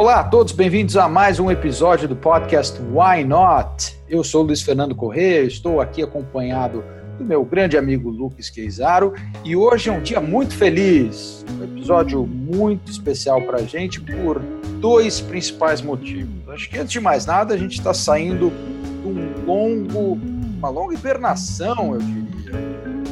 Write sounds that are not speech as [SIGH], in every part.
Olá a todos, bem-vindos a mais um episódio do podcast Why Not? Eu sou Luiz Fernando Corrêa, estou aqui acompanhado do meu grande amigo Lucas Queizaro e hoje é um dia muito feliz, um episódio muito especial para a gente por dois principais motivos. Acho que antes de mais nada a gente está saindo de um longo, uma longa hibernação, eu diria,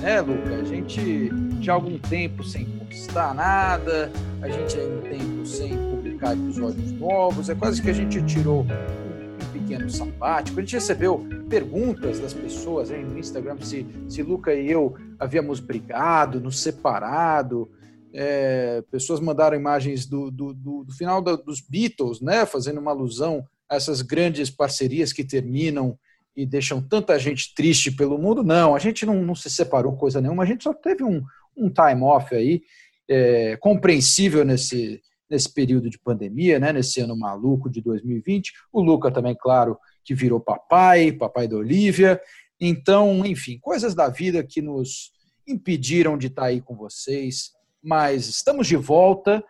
né, Luca? A gente já há algum tempo sem postar nada, a gente há um tempo sem publicar episódios novos, é quase que a gente tirou um pequeno sabático. A gente recebeu perguntas das pessoas hein, no Instagram se, se Luca e eu havíamos brigado, nos separado. É, pessoas mandaram imagens do, do, do, do final da, dos Beatles, né, fazendo uma alusão a essas grandes parcerias que terminam e deixam tanta gente triste pelo mundo. Não, a gente não, não se separou coisa nenhuma, a gente só teve um, um time off aí, é, compreensível nesse, nesse período de pandemia, né, nesse ano maluco de 2020. O Luca também, claro, que virou papai, papai da Olivia. Então, enfim, coisas da vida que nos impediram de estar aí com vocês, mas estamos de volta.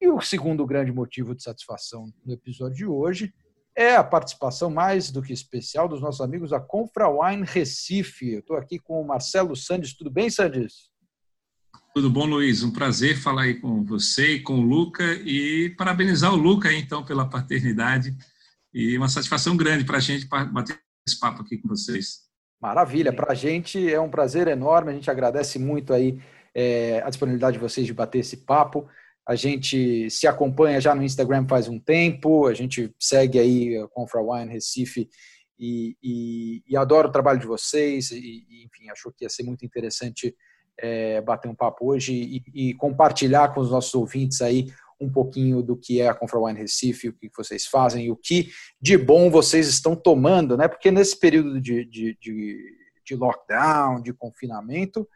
E o segundo grande motivo de satisfação no episódio de hoje é a participação mais do que especial dos nossos amigos da Confra Wine Recife. Eu estou aqui com o Marcelo Sandes. Tudo bem, Sandes? Tudo bom, Luiz? Um prazer falar aí com você e com o Luca e parabenizar o Luca então pela paternidade e uma satisfação grande para a gente bater esse papo aqui com vocês. Maravilha, para a gente é um prazer enorme, a gente agradece muito aí é, a disponibilidade de vocês de bater esse papo. A gente se acompanha já no Instagram faz um tempo, a gente segue aí a Confra Wine Recife e, e, e adora o trabalho de vocês e, e, enfim, achou que ia ser muito interessante é, bater um papo hoje e, e, compartilhar com os nossos ouvintes aí um pouquinho do que é a Confra Recife, o que vocês fazem o que de bom vocês estão tomando, né? Porque nesse período de, de, de, de lockdown, de confinamento,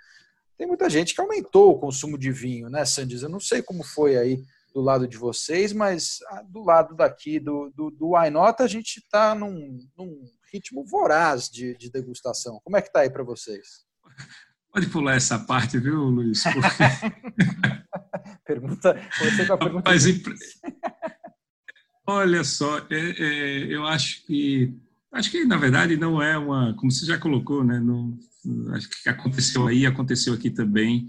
tem muita gente que aumentou o consumo de vinho, né, Sandes? Eu não sei como foi aí do lado de vocês, mas ah, do lado daqui do, do, do a gente está num, num, ritmo voraz de, de degustação. Como é que está aí para vocês? [LAUGHS] Pode pular essa parte, viu, Luiz? Porque... [LAUGHS] pergunta, você com a pergunta. Mas, olha só, é, é, eu acho que acho que na verdade não é uma, como você já colocou, né? Não, acho que aconteceu aí, aconteceu aqui também.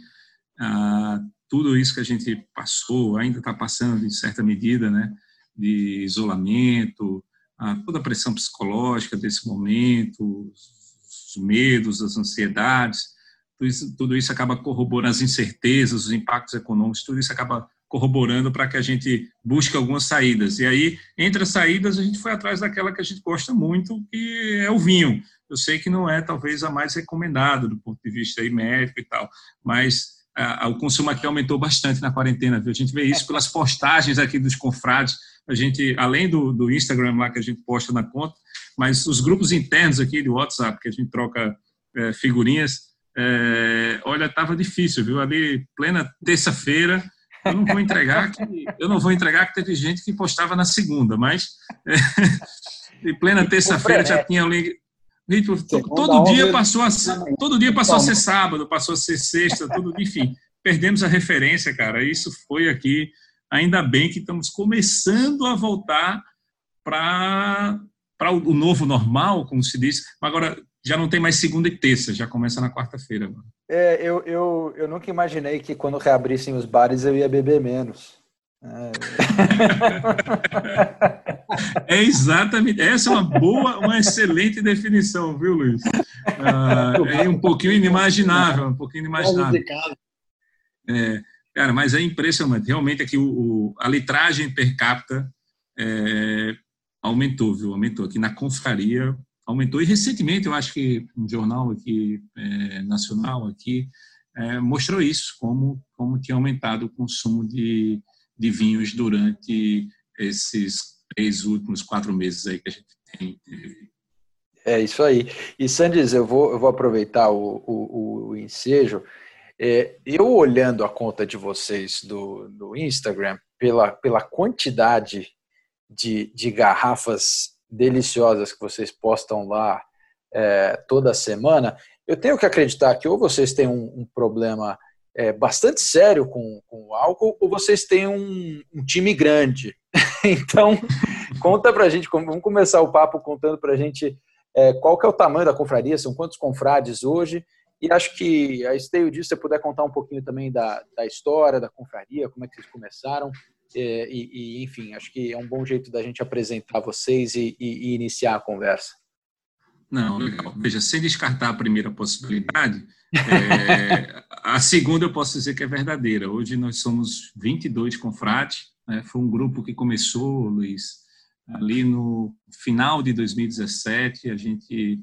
Ah, tudo isso que a gente passou, ainda está passando em certa medida, né? De isolamento, ah, toda a pressão psicológica desse momento, os medos, as ansiedades tudo isso, tudo isso acaba corroborando as incertezas, os impactos econômicos, tudo isso acaba corroborando para que a gente busque algumas saídas. E aí, entre as saídas, a gente foi atrás daquela que a gente gosta muito, que é o vinho. Eu sei que não é talvez a mais recomendada do ponto de vista aí médico e tal, mas a, o consumo aqui aumentou bastante na quarentena. Viu? A gente vê isso pelas postagens aqui dos confrades. A gente, além do, do Instagram lá que a gente posta na conta, mas os grupos internos aqui de WhatsApp que a gente troca é, figurinhas, é, olha, estava difícil, viu? Ali, plena terça-feira, eu não vou entregar que eu não vou entregar que teve gente que postava na segunda, mas é, [LAUGHS] plena terça-feira já tinha ali todo dia passou a ser, todo dia passou a ser sábado, passou a ser sexta, tudo, enfim, perdemos a referência, cara. Isso foi aqui, ainda bem que estamos começando a voltar para para o novo normal, como se diz. Agora já não tem mais segunda e terça, já começa na quarta-feira. É, eu, eu, eu nunca imaginei que quando reabrissem os bares eu ia beber menos. É. [LAUGHS] é exatamente. Essa é uma boa, uma excelente definição, viu, Luiz? Ah, é um pouquinho inimaginável, um pouquinho inimaginável. É, cara, mas é impressionante. Realmente aqui o, o a litragem per capita é, aumentou, viu? Aumentou aqui na confraria aumentou. E recentemente, eu acho que um jornal aqui, é, nacional aqui, é, mostrou isso, como, como tinha aumentado o consumo de, de vinhos durante esses três últimos quatro meses aí que a gente tem. É isso aí. E Sandes, eu vou, eu vou aproveitar o, o, o ensejo. É, eu olhando a conta de vocês do, do Instagram, pela, pela quantidade de, de garrafas deliciosas que vocês postam lá é, toda semana, eu tenho que acreditar que ou vocês têm um, um problema é, bastante sério com, com o álcool ou vocês têm um, um time grande? [LAUGHS] então, conta para a gente, vamos começar o papo contando para a gente é, qual que é o tamanho da confraria, são quantos confrades hoje? E acho que a esteio disso, você puder contar um pouquinho também da, da história da confraria, como é que vocês começaram, é, e, e, enfim, acho que é um bom jeito da gente apresentar vocês e, e, e iniciar a conversa. Não, legal. Veja, sem descartar a primeira possibilidade, é, a segunda eu posso dizer que é verdadeira. Hoje nós somos 22 confrades, né? foi um grupo que começou, Luiz, ali no final de 2017, a gente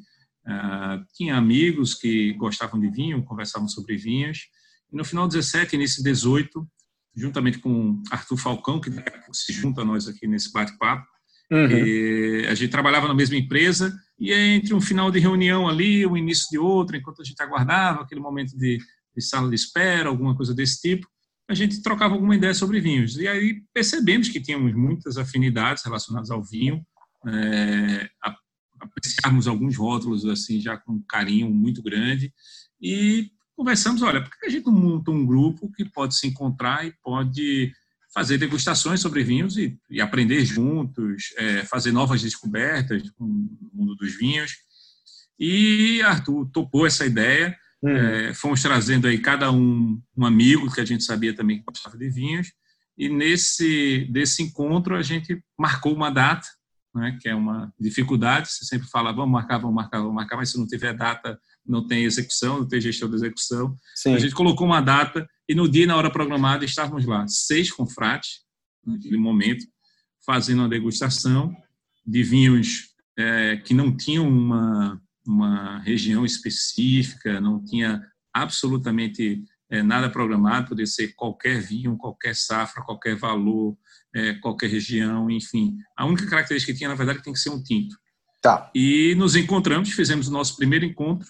uh, tinha amigos que gostavam de vinho, conversavam sobre vinhos, e no final de 17, início de 18, juntamente com Arthur Falcão, que se junta a nós aqui nesse bate-papo, uhum. a gente trabalhava na mesma empresa, e entre um final de reunião ali, o início de outra, enquanto a gente aguardava aquele momento de, de sala de espera, alguma coisa desse tipo, a gente trocava alguma ideia sobre vinhos. E aí percebemos que tínhamos muitas afinidades relacionadas ao vinho, é, apreciarmos alguns rótulos assim já com um carinho muito grande e conversamos, olha, por que a gente não monta um grupo que pode se encontrar e pode fazer degustações sobre vinhos e, e aprender juntos, é, fazer novas descobertas no mundo dos vinhos. E Arthur topou essa ideia Hum. É, fomos trazendo aí cada um um amigo que a gente sabia também que gostava de vinhos e nesse desse encontro a gente marcou uma data, né, que é uma dificuldade. Você sempre fala vamos marcar, vamos marcar, vamos marcar, mas se não tiver data não tem execução, não tem gestão de execução. Sim. A gente colocou uma data e no dia na hora programada estávamos lá seis confrates naquele momento fazendo uma degustação de vinhos é, que não tinham uma uma região específica, não tinha absolutamente é, nada programado, poderia ser qualquer vinho, qualquer safra, qualquer valor, é, qualquer região, enfim. A única característica que tinha, na verdade, é tem que ser um tinto. Tá. E nos encontramos, fizemos o nosso primeiro encontro,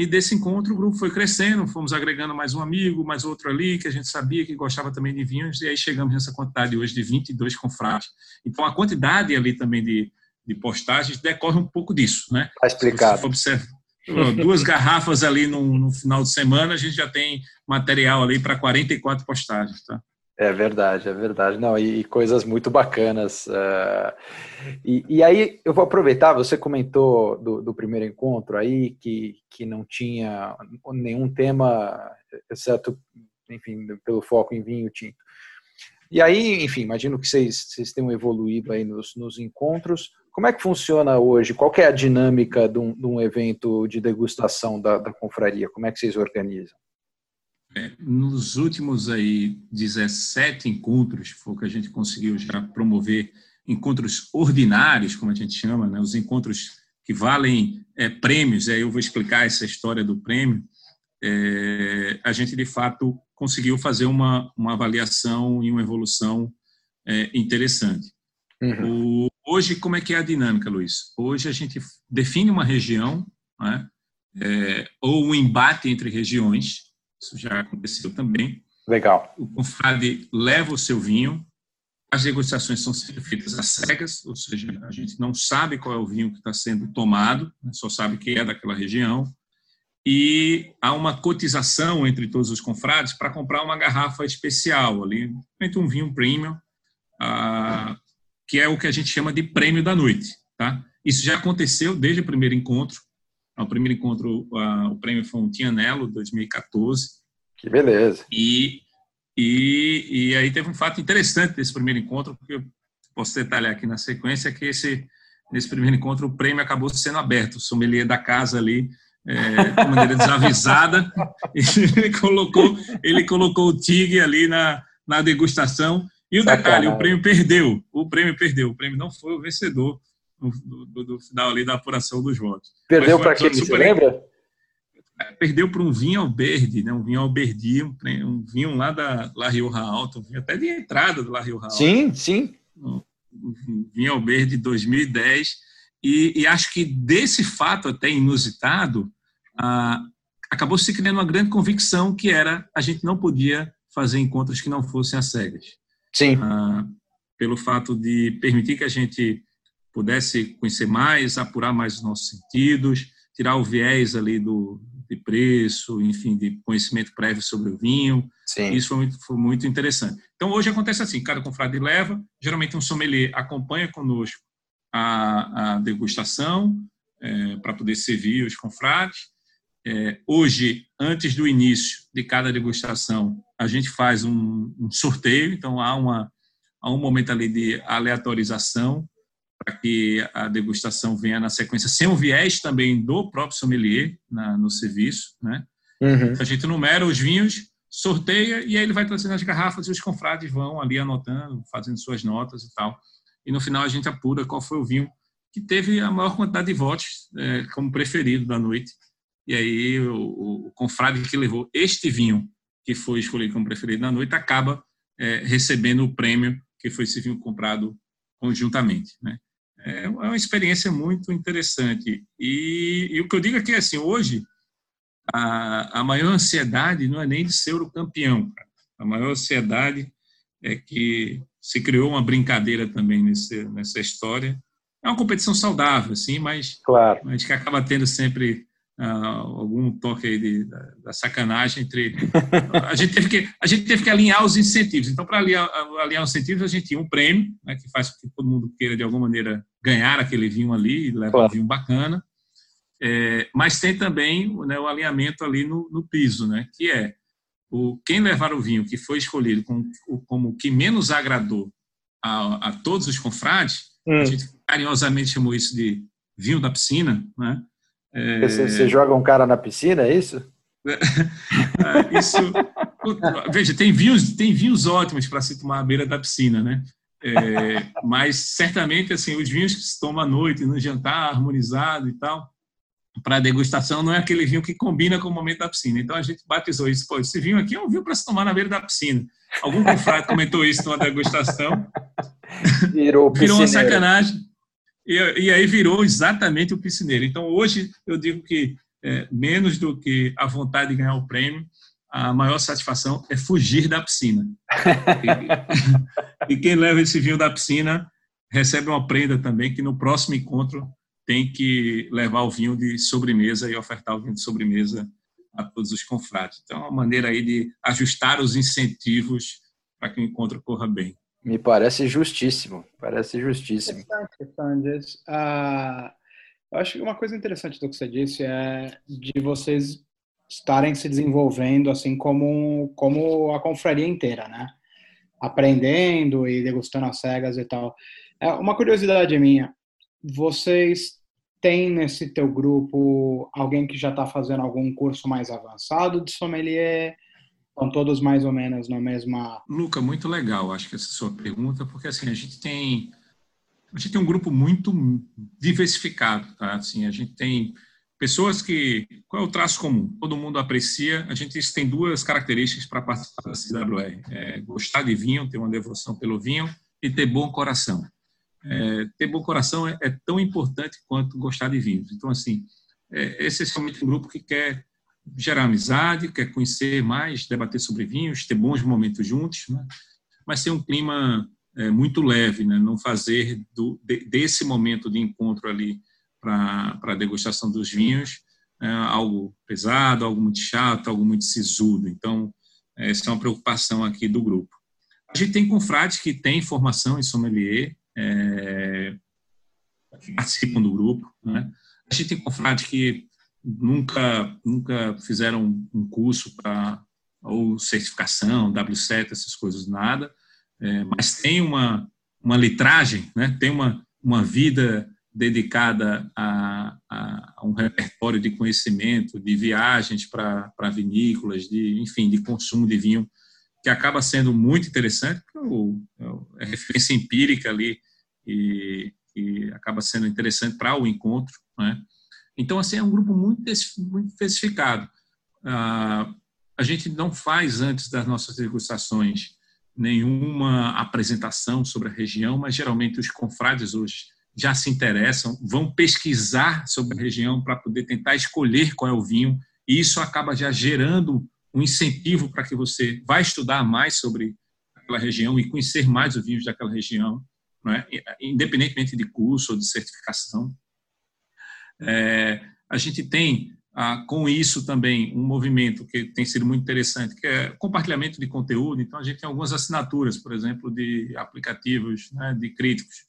e desse encontro o grupo foi crescendo, fomos agregando mais um amigo, mais outro ali, que a gente sabia que gostava também de vinhos, e aí chegamos nessa quantidade hoje de 22 confrades. Então, a quantidade ali também de, de postagens decorre um pouco disso, né? Está explicado. Observa, duas garrafas ali no, no, final de semana, a gente já tem material ali para 44 postagens, tá? É verdade, é verdade. Não, e, e coisas muito bacanas. Uh, e, e, aí eu vou aproveitar, você comentou do, do, primeiro encontro aí, que, que não tinha nenhum tema, exceto, enfim, pelo foco em vinho tinto. E aí, enfim, imagino que vocês, vocês tenham evoluído aí nos, nos encontros. Como é que funciona hoje? Qual é a dinâmica de um, de um evento de degustação da, da, confraria? Como é que vocês organizam? É, nos últimos aí 17 encontros, foi que a gente conseguiu já promover, encontros ordinários, como a gente chama, né? os encontros que valem é, prêmios, aí eu vou explicar essa história do prêmio, é, a gente de fato conseguiu fazer uma, uma avaliação e uma evolução é, interessante. Uhum. O, hoje, como é que é a dinâmica, Luiz? Hoje a gente define uma região, né? é, ou um embate entre regiões, isso já aconteceu também. Legal. O confrade leva o seu vinho, as degustações são feitas às cegas, ou seja, a gente não sabe qual é o vinho que está sendo tomado, né? só sabe que é daquela região. E há uma cotização entre todos os confrades para comprar uma garrafa especial ali, entre um vinho premium, ah, que é o que a gente chama de prêmio da noite. Tá? Isso já aconteceu desde o primeiro encontro. O primeiro encontro, o prêmio foi um Tianello, 2014. Que beleza. E, e, e aí teve um fato interessante desse primeiro encontro, que eu posso detalhar aqui na sequência, que esse, nesse primeiro encontro o prêmio acabou sendo aberto. O sommelier da casa ali, é, de maneira desavisada, [LAUGHS] ele colocou, ele colocou o TIG ali na, na degustação e o detalhe, o prêmio perdeu. O prêmio perdeu. O prêmio não foi o vencedor do, do, do final ali da apuração dos votos. Perdeu para quem? Você lembra? É, perdeu para um vinho Alberdi, né? um vinho Alberdi, um, um vinho lá da La Rioja Alta, um vinho até de entrada do La Rioja Alta. Sim, sim. Um, um vinho Alberdi 2010. E, e, acho que desse fato até inusitado, ah, acabou se criando uma grande convicção que era a gente não podia fazer encontros que não fossem às cegas. Sim. Ah, pelo fato de permitir que a gente pudesse conhecer mais, apurar mais os nossos sentidos, tirar o viés ali do de preço, enfim, de conhecimento prévio sobre o vinho. Sim. Isso foi muito, foi muito interessante. Então, hoje acontece assim, cada confrade leva, geralmente um sommelier acompanha conosco a, a degustação é, para poder servir os confrades. É, hoje, antes do início de cada degustação, a gente faz um, um sorteio, então há, uma, há um momento ali de aleatorização para que a degustação venha na sequência, sem o viés também do próprio sommelier na, no serviço. Né? Uhum. A gente numera os vinhos, sorteia e aí ele vai trazendo as garrafas e os confrades vão ali anotando, fazendo suas notas e tal. E no final a gente apura qual foi o vinho que teve a maior quantidade de votos é, como preferido da noite. E aí o, o, confrade que levou este vinho que foi escolhido como preferido da noite acaba é, recebendo o prêmio que foi esse vinho comprado conjuntamente. Né? É, é uma experiência muito interessante. E, e o que eu digo é que, assim, hoje, a, a maior ansiedade não é nem de ser o campeão. Cara. A maior ansiedade é que se criou uma brincadeira também nesse, nessa história. É uma competição saudável, assim, mas, claro. mas que acaba tendo sempre uh, algum toque aí de, da, da, sacanagem entre [LAUGHS] a gente teve que a gente teve que alinhar os incentivos então para alinhar, alinhar os incentivos a gente tinha um prêmio né, que faz com que todo mundo queira de alguma maneira ganhar aquele vinho ali levar claro. um vinho bacana é, mas tem também né, o alinhamento ali no, no, piso né que é o quem levar o vinho que foi escolhido como, como que menos agradou a, a todos os confrades hum. a gente carinhosamente chamou isso de vinho da piscina né é... Você, você, joga um cara na piscina, é isso? [LAUGHS] É, isso. Veja, tem vinhos, tem vinhos ótimos para se tomar à beira da piscina, né? É, mas certamente assim os vinhos que se toma à noite no jantar harmonizado e tal para degustação não é aquele vinho que combina com o momento da piscina. Então a gente batizou isso pô esse vinho aqui é um vinho para se tomar na beira da piscina. Algum confrade comentou isso numa degustação. Virou, [LAUGHS] virou uma sacanagem. E, e aí virou exatamente o piscineiro. Então, hoje, eu digo que é, menos do que a vontade de ganhar o prêmio, a maior satisfação é fugir da piscina. e, e quem leva esse vinho da piscina recebe uma prenda também, que no próximo encontro tem que levar o vinho de sobremesa e ofertar o vinho de sobremesa a todos os confrades. Então, é uma maneira aí de ajustar os incentivos para que o encontro corra bem. Me parece justíssimo, parece justíssimo. Interessante, uh, eu acho que uma coisa interessante do que você disse é de vocês estarem se desenvolvendo assim como, como a confraria inteira, né? Aprendendo e degustando as cegas e tal. É uma curiosidade minha, vocês têm nesse teu grupo alguém que já está fazendo algum curso mais avançado de sommelier? Estão todos mais ou menos na mesma. Luca, muito legal, acho que essa é sua pergunta, porque assim, a gente tem. A gente tem um grupo muito diversificado, tá? Assim, a gente tem pessoas que. Qual é o traço comum? Todo mundo aprecia. A gente tem duas características para participar da CWR: é gostar de vinho, ter uma devoção pelo vinho e ter bom coração. É, ter bom coração é, é, tão importante quanto gostar de vinhos. Então, assim, é, esse é um grupo que quer gerar amizade, quer conhecer mais, debater sobre vinhos, ter bons momentos juntos, né? mas ter um clima é, muito leve, né? não fazer do, de, desse momento de encontro ali para degustação dos vinhos é, algo pesado, algo muito chato, algo muito sisudo. Então, essa é uma preocupação aqui do grupo. A gente tem confrades que têm formação em sommelier, é, que participam do grupo. Né? A gente tem confrades que nunca nunca fizeram um curso para ou certificação, W7, essas coisas nada, é, mas tem uma uma litragem, né? Tem uma uma vida dedicada a, a, a um repertório de conhecimento, de viagens para vinícolas, de enfim, de consumo de vinho que acaba sendo muito interessante, porque é referência empírica ali e, e acaba sendo interessante para o encontro, né? Então, assim, é um grupo muito, muito especificado. Ah, a gente não faz, antes das nossas degustações, nenhuma apresentação sobre a região, mas geralmente os confrades hoje já se interessam, vão pesquisar sobre a região para poder tentar escolher qual é o vinho, e isso acaba já gerando um incentivo para que você vá estudar mais sobre aquela região e conhecer mais os vinhos daquela região, é? independentemente de curso ou de certificação. É, a gente tem ah, com isso também um movimento que tem sido muito interessante, que é compartilhamento de conteúdo. Então, a gente tem algumas assinaturas, por exemplo, de aplicativos né, de críticos,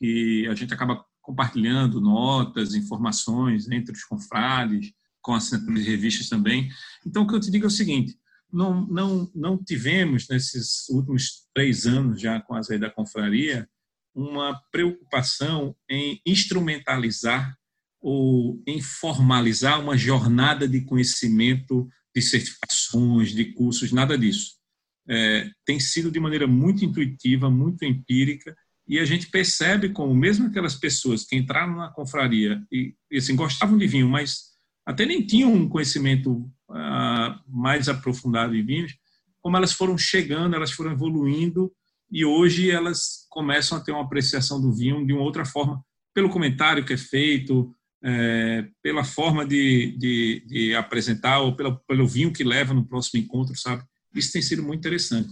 que a gente acaba compartilhando notas, informações entre os confrades, com assinaturas de revistas também. Então, o que eu te digo é o seguinte, não, não, não tivemos, nesses últimos três anos já com a saída da confraria, uma preocupação em instrumentalizar ou em formalizar uma jornada de conhecimento, de certificações, de cursos, nada disso. É, tem sido de maneira muito intuitiva, muito empírica, e a gente percebe como mesmo aquelas pessoas que entraram na confraria e, e assim, gostavam de vinho, mas até nem tinham um conhecimento ah, mais aprofundado em vinhos, como elas foram chegando, elas foram evoluindo e hoje elas começam a ter uma apreciação do vinho de uma outra forma, pelo comentário que é feito, é, pela forma de, de, de, apresentar ou pelo, pelo vinho que leva no próximo encontro, sabe? Isso tem sido muito interessante.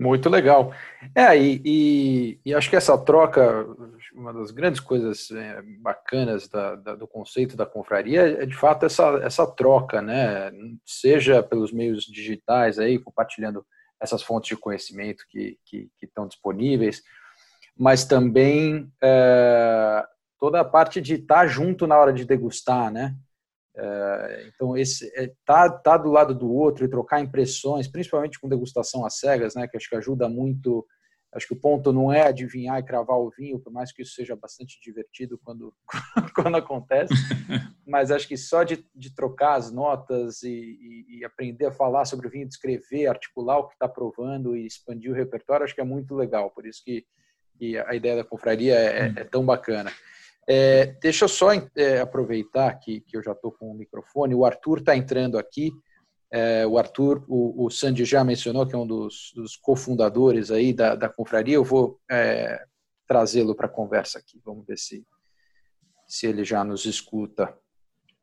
Muito legal. É, e, e, e, acho que essa troca, uma das grandes coisas é, bacanas da, da, do conceito da confraria é de fato essa, essa troca, né? Seja pelos meios digitais aí, compartilhando essas fontes de conhecimento que, que, que estão disponíveis, mas também é, toda a parte de estar junto na hora de degustar, né? É, então, esse é, tá, tá do lado do outro e trocar impressões, principalmente com degustação às cegas, né? Que acho que ajuda muito. Acho que o ponto não é adivinhar e cravar o vinho, por mais que isso seja bastante divertido quando, [LAUGHS] quando acontece, [LAUGHS] mas acho que só de, de trocar as notas e, e, e, aprender a falar sobre o vinho, descrever, articular o que está provando e expandir o repertório, acho que é muito legal. Por isso que, que a ideia da confraria é, é tão bacana. É, deixa eu só é, aproveitar que, que eu já estou com o microfone. O Arthur está entrando aqui. É, o Arthur, o, o Sandy já mencionou que é um dos, dos cofundadores aí da, da confraria. Eu vou é, trazê-lo para a conversa aqui. Vamos ver se, se ele já nos escuta.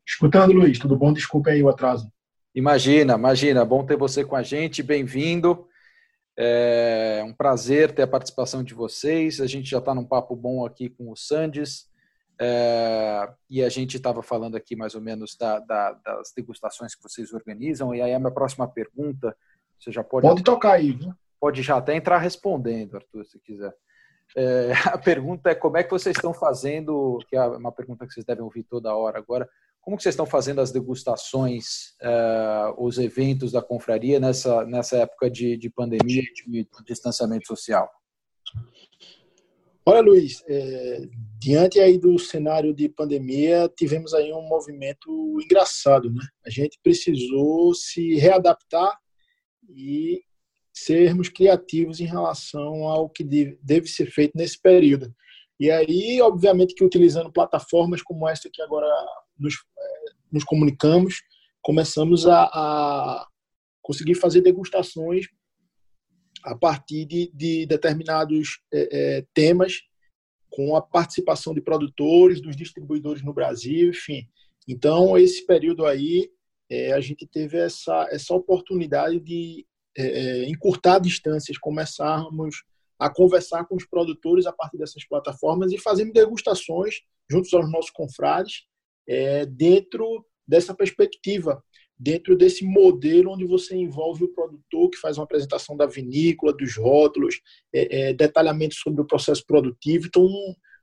Escutando, Luiz. Tudo bom? Desculpa aí o atraso. Imagina, imagina. Bom ter você com a gente. Bem-vindo. É um prazer ter a participação de vocês. A gente já está num papo bom aqui com o Sandes. É, e a gente estava falando aqui mais ou menos da, da, das degustações que vocês organizam. E aí a minha próxima pergunta, você já pode. Pode tocar aí, viu? Pode já até entrar respondendo, Arthur, se quiser. É, [LAUGHS] a pergunta é como é que vocês estão fazendo, que é uma pergunta que vocês devem ouvir toda hora agora, como que vocês estão fazendo as degustações, uh, os eventos da confraria nessa, nessa época de, de pandemia e de distanciamento social? Olha, Luiz, é, diante aí do cenário de pandemia, tivemos aí um movimento engraçado, né? A gente precisou se readaptar e sermos criativos em relação ao que deve ser feito nesse período. E aí, obviamente, que utilizando plataformas como esta que agora nos, é, nos comunicamos, começamos a, a conseguir fazer degustações a partir de, de determinados é, é, temas, com a participação de produtores, dos distribuidores no Brasil, enfim. Então, esse período aí, é, a gente teve essa, essa oportunidade de é, é, encurtar distâncias, começarmos a conversar com os produtores a partir dessas plataformas e fazendo degustações juntos aos nossos confrades é, dentro dessa perspectiva dentro desse modelo onde você envolve o produtor que faz uma apresentação da vinícola, dos rótulos, é, é, detalhamento sobre o processo produtivo. Então,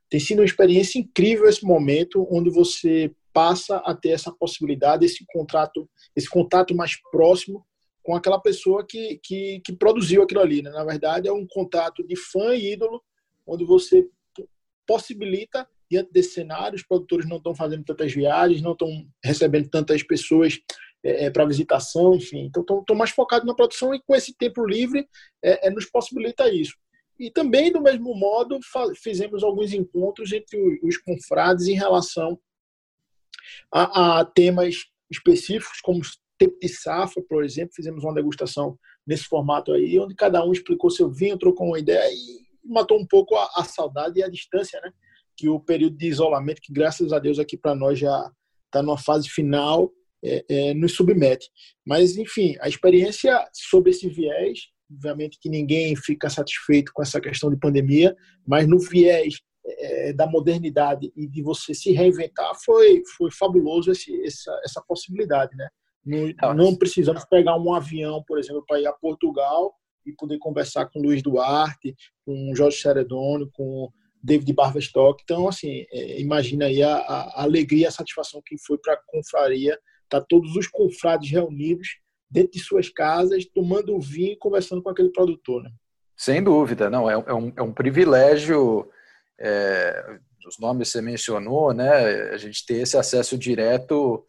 tem sido uma experiência incrível esse momento onde você passa a ter essa possibilidade, esse contrato, esse contato mais próximo com aquela pessoa que, que, que produziu aquilo ali. Né? Na verdade, é um contato de fã e ídolo, onde você possibilita diante desse cenário, os produtores não estão fazendo tantas viagens, não estão recebendo tantas pessoas é, é para visitação, enfim. Então, estão mais focados na produção e com esse tempo livre é, é, nos possibilita isso. E também, do mesmo modo, fizemos alguns encontros entre os confrades em relação a, a temas específicos, como tempo de safra, por exemplo. Fizemos uma degustação nesse formato aí, onde cada um explicou seu vinho, trocou uma ideia e matou um pouco a, a saudade e a distância, né? Que o período de isolamento, que graças a Deus aqui para nós já está numa fase final, é, é, nos submete. Mas, enfim, a experiência sobre esse viés, obviamente que ninguém fica satisfeito com essa questão de pandemia, mas no viés é, da modernidade e de você se reinventar foi, foi fabuloso esse, essa, essa possibilidade, né? Não, não precisamos pegar um avião, por exemplo, para ir a Portugal e poder conversar com Luiz Duarte, com Jorge Ceredoni, com David Barvestock. Então, assim, é, imagina aí a, a, alegria, a satisfação que foi para a confraria, tá todos os confrades reunidos dentro de suas casas, tomando vinho e conversando com aquele produtor, né? Sem dúvida, não, é, é, um, é um privilégio, é, os nomes que você mencionou, né, a gente ter esse acesso direto.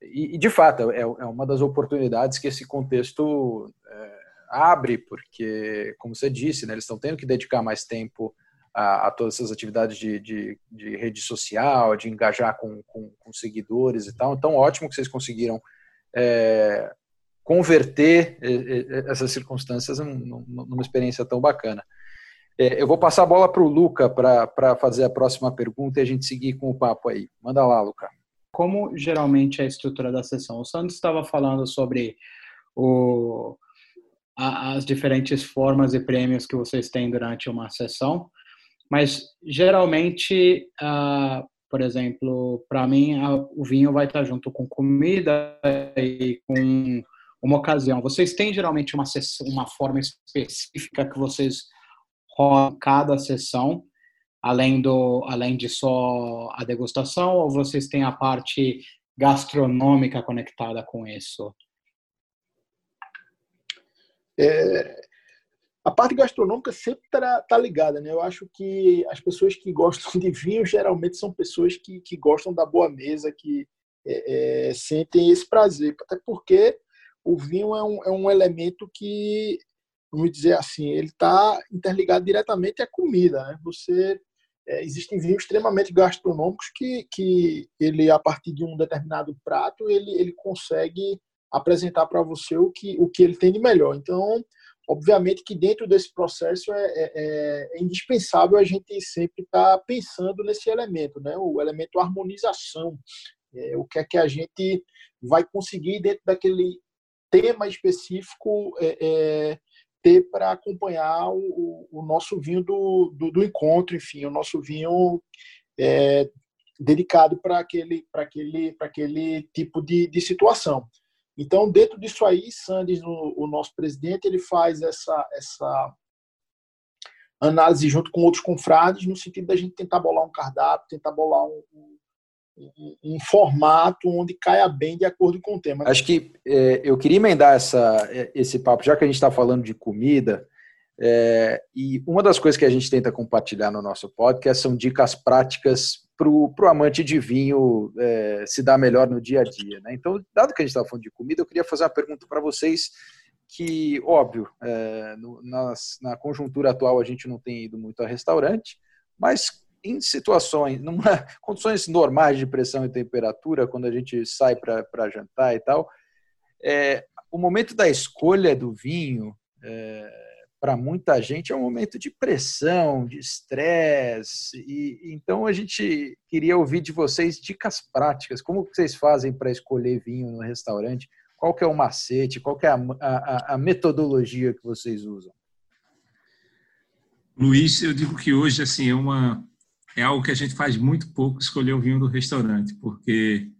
E, e de fato, é, é, uma das oportunidades que esse contexto é, abre, porque, como você disse, né, eles estão tendo que dedicar mais tempo a, a todas essas atividades de, de, de, rede social, de engajar com, com, com, seguidores e tal. Então, ótimo que vocês conseguiram é, converter essas circunstâncias numa experiência tão bacana. É, eu vou passar a bola para o Luca para fazer a próxima pergunta e a gente seguir com o papo aí. Manda lá, Luca. Como geralmente é a estrutura da sessão? O Santos estava falando sobre o, as diferentes formas e prêmios que vocês têm durante uma sessão, mas geralmente, uh, por exemplo, para mim, uh, o vinho vai estar junto com comida e com uma ocasião. Vocês têm geralmente uma, sessão, uma forma específica que vocês rodam cada sessão, além, do, além de só a degustação, ou vocês têm a parte gastronômica conectada com isso? É, a parte gastronômica sempre está tá ligada, né? Eu acho que as pessoas que gostam de vinho geralmente são pessoas que, que gostam da boa mesa, que é, é, sentem esse prazer. Até porque o vinho é um, é um elemento que, vamos dizer assim, ele está interligado diretamente à comida. Né? Você é, existem vinhos extremamente gastronômicos que, que ele, a partir de um determinado prato, ele, ele consegue apresentar para você o que, o que ele tem de melhor. Então, obviamente que dentro desse processo é, é, é, é indispensável a gente sempre estar tá pensando nesse elemento, né? o elemento harmonização. É, o que é que a gente vai conseguir dentro daquele tema específico é, é, ter para acompanhar o, o, nosso vinho do, do, do, encontro, enfim, o nosso vinho dedicado para aquele, aquele, aquele tipo de, de situação. Então, dentro disso aí, Sanders, o, o nosso presidente, ele faz essa, essa análise junto com outros confrades, no sentido da gente tentar bolar um cardápio, tentar bolar um, um um formato onde caia bem de acordo com o tema. Acho que é, eu queria emendar essa, é, esse papo, já que a gente está falando de comida, é, e uma das coisas que a gente tenta compartilhar no nosso podcast são dicas práticas para o amante de vinho é, se dar melhor no dia a dia. Né? Então, dado que a gente está falando de comida, eu queria fazer uma pergunta para vocês que, óbvio, é, no, nas, na conjuntura atual a gente não tem ido muito a restaurante, mas em situações, numa [LAUGHS] condições normais de pressão e temperatura, quando a gente sai para jantar e tal, é, o momento da escolha do vinho, é, para muita gente, é um momento de pressão, de estresse. E então a gente queria ouvir de vocês dicas práticas. Como vocês fazem para escolher vinho no restaurante? Qual que é o macete? Qual que é a, a, a metodologia que vocês usam? Luiz, eu digo que hoje assim é uma é algo que a gente faz muito pouco escolher o vinho do restaurante, porque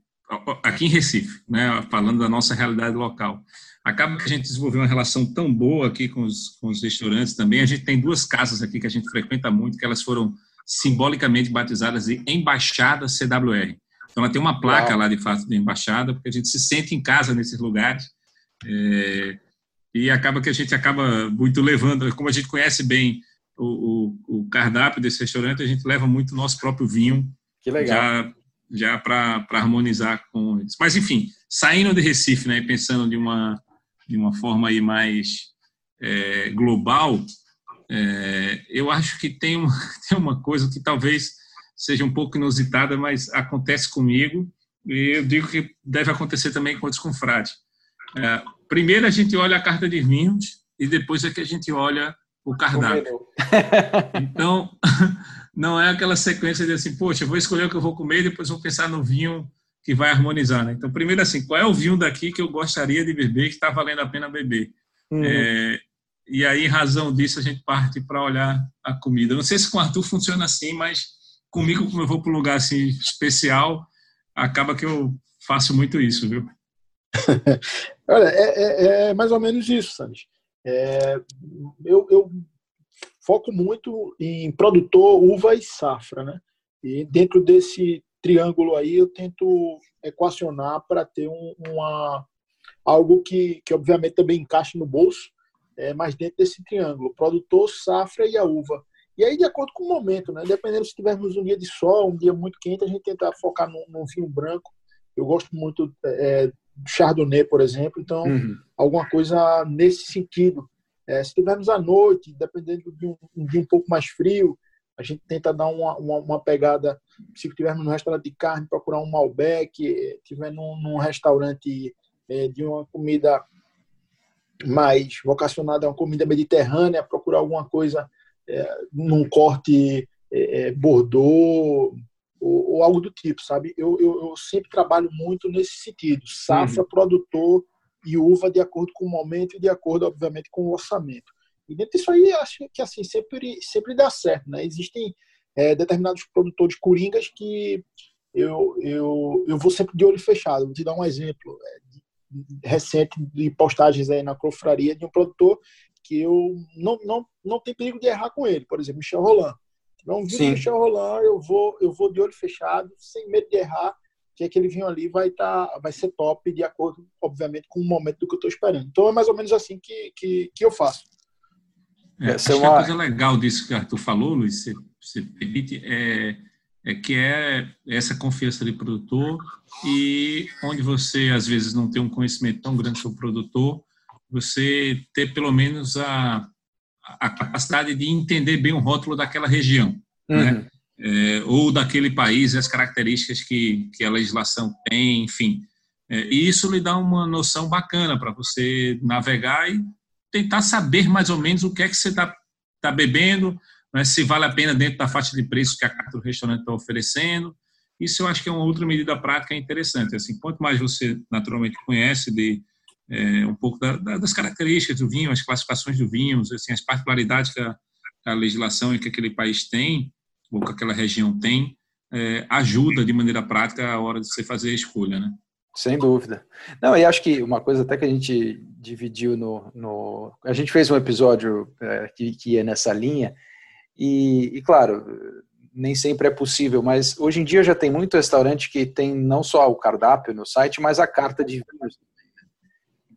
aqui em Recife, né, falando da nossa realidade local, acaba que a gente desenvolveu uma relação tão boa aqui com os, com os restaurantes também. A gente tem duas casas aqui que a gente frequenta muito, que elas foram simbolicamente batizadas de Embaixada CWR. Então, ela tem uma placa Uau. lá de fato de embaixada, porque a gente se sente em casa nesses lugares. É, e acaba que a gente acaba muito levando, como a gente conhece bem o, o, o, cardápio desse restaurante, a gente leva muito nosso próprio vinho. Que legal. Já, já para harmonizar com eles. Mas, enfim, saindo de Recife, né, pensando de uma, de uma forma aí mais é, global, é, eu acho que tem uma, [LAUGHS] tem uma coisa que talvez seja um pouco inusitada, mas acontece comigo, e eu digo que deve acontecer também com outros confrades. É, primeiro a gente olha a carta de vinhos e depois é que a gente olha o cardápio. [LAUGHS] [LAUGHS] Então, não é aquela sequência de assim, poxa, vou escolher o que eu vou comer e depois vou pensar no vinho que vai harmonizar. Né? Então, primeiro assim, qual é o vinho daqui que eu gostaria de beber, que está valendo a pena beber? Uhum. É, e aí, em razão disso, a gente parte para olhar a comida. Não sei se com o Arthur funciona assim, mas comigo, como eu vou para um lugar assim especial, acaba que eu faço muito isso, viu? [LAUGHS] Olha, é, é, é, mais ou menos isso, Sandy. É, eu, eu, foco muito em produtor, uva e safra, né? E dentro desse triângulo aí, eu tento equacionar para ter um, uma, algo que, que, obviamente, também encaixe no bolso, é, mas dentro desse triângulo, produtor, safra e a uva. E aí, de acordo com o momento, né? Dependendo se tivermos um dia de sol, um dia muito quente, a gente tenta focar num, num vinho branco. Eu gosto muito é, Chardonnay, por exemplo. Então, uhum. alguma coisa nesse sentido. É, se tivermos à noite, dependendo de um, de um pouco mais frio, a gente tenta dar uma, uma, uma, pegada. Se tivermos num restaurante de carne, procurar um Malbec. Tiver num, num restaurante é, de uma comida mais vocacionada a uma comida mediterrânea, procurar alguma coisa é, num corte é, é Bordeaux, ou, ou, algo do tipo, sabe? Eu, eu, eu, sempre trabalho muito nesse sentido, safra, uhum. produtor e uva de acordo com o momento e de acordo, obviamente, com o orçamento. E dentro disso aí, acho que assim sempre sempre dá certo, né? Existem é, determinados produtores coringas que eu, eu, eu vou sempre de olho fechado. Vou te dar um exemplo é, recente de postagens aí na confraria de um produtor que eu não, não, não tem perigo de errar com ele. Por exemplo, Michel Roland. Não vi o Michel Roland, eu vou, eu vou de olho fechado, sem medo de errar, que aquele vinho ali vai, tá, vai ser top, de acordo, obviamente, com o momento do que eu estou esperando. Então é mais ou menos assim que, que, que eu faço. É, acho uma... que a coisa legal disso que Arthur falou, Luiz, se, se permite, é, é que é essa confiança de produtor e onde você, às vezes, não tem um conhecimento tão grande sobre o produtor, você ter pelo menos a, a capacidade de entender bem o rótulo daquela região, né? uhum. né? É, ou daquele país, as características que, que a legislação tem, enfim. É, e isso lhe dá uma noção bacana para você navegar e tentar saber mais ou menos o que é que você está tá bebendo, né? se vale a pena dentro da faixa de preço que a carta do restaurante está oferecendo. Isso eu acho que é uma outra medida prática interessante. Assim, quanto mais você naturalmente conhece de é, um pouco da, da, das características do vinho, as classificações do vinho, assim, as particularidades que a, a legislação e que aquele país tem, ou que aquela região tem, é, ajuda de maneira prática a hora de você fazer a escolha, né? Sem dúvida. Não, e acho que uma coisa até que a gente dividiu no. no a gente fez um episódio é, que, que ia nessa linha, e, e, claro, nem sempre é possível, mas hoje em dia já tem muito restaurante que tem não só o cardápio no site, mas a carta de vinhos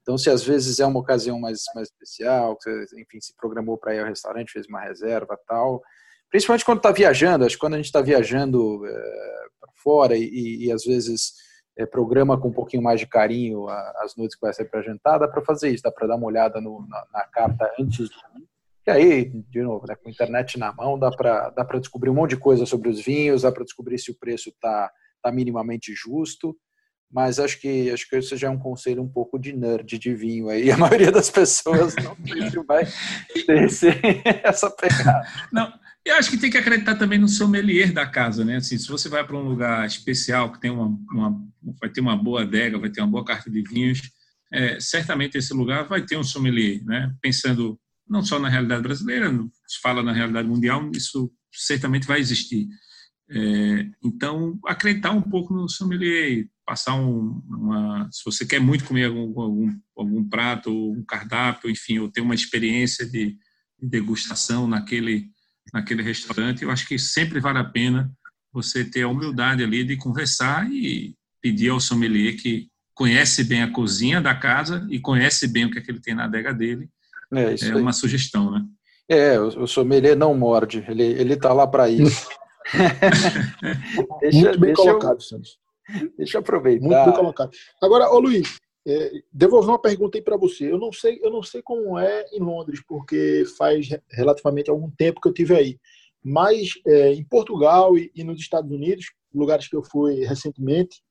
então, se às vezes é uma ocasião mais, mais especial, você, enfim, se programou para ir ao restaurante, fez uma reserva tal, principalmente quando está viajando, acho que quando a gente está viajando é, para fora e, e, e, às vezes é, programa com um pouquinho mais de carinho as noites que vai ser para jantar, dá para fazer isso, dá para dar uma olhada no, na, na, carta antes do e aí, de novo, né, com a internet na mão, dá para dá descobrir um monte de coisa sobre os vinhos, dá para descobrir se o preço está tá minimamente justo mas acho que acho que isso já é um conselho um pouco de nerd de vinho aí. A maioria das pessoas não [LAUGHS] vai ter esse, [LAUGHS] essa pegada. Não, eu acho que tem que acreditar também no sommelier da casa, né? Assim, se você vai para um lugar especial que tem uma, uma, vai ter uma boa adega, vai ter uma boa carta de vinhos, é, certamente esse lugar vai ter um sommelier, né? Pensando não só na realidade brasileira, se fala na realidade mundial, isso certamente vai existir. É, então, acreditar um pouco no sommelier, passar um, uma, se você quer muito comer algum, algum, algum prato, um cardápio, enfim, ou ter uma experiência de, de degustação naquele, naquele restaurante, eu acho que sempre vale a pena você ter a humildade ali de conversar e pedir ao sommelier que conhece bem a cozinha da casa e conhece bem o que, é que ele tem na adega dele. É, é uma sugestão, né? É, o sommelier não morde, ele ele está lá para isso. [LAUGHS] [LAUGHS] deixa, Muito bem deixa colocado, eu, Santos. Deixa eu aproveitar. Muito bem colocado. Agora, ô Luiz, é, devolver uma pergunta aí para você. Eu não sei, eu não sei como é em Londres, porque faz relativamente algum tempo que eu tive aí. Mas é, em Portugal e, e, nos Estados Unidos, lugares que eu fui recentemente,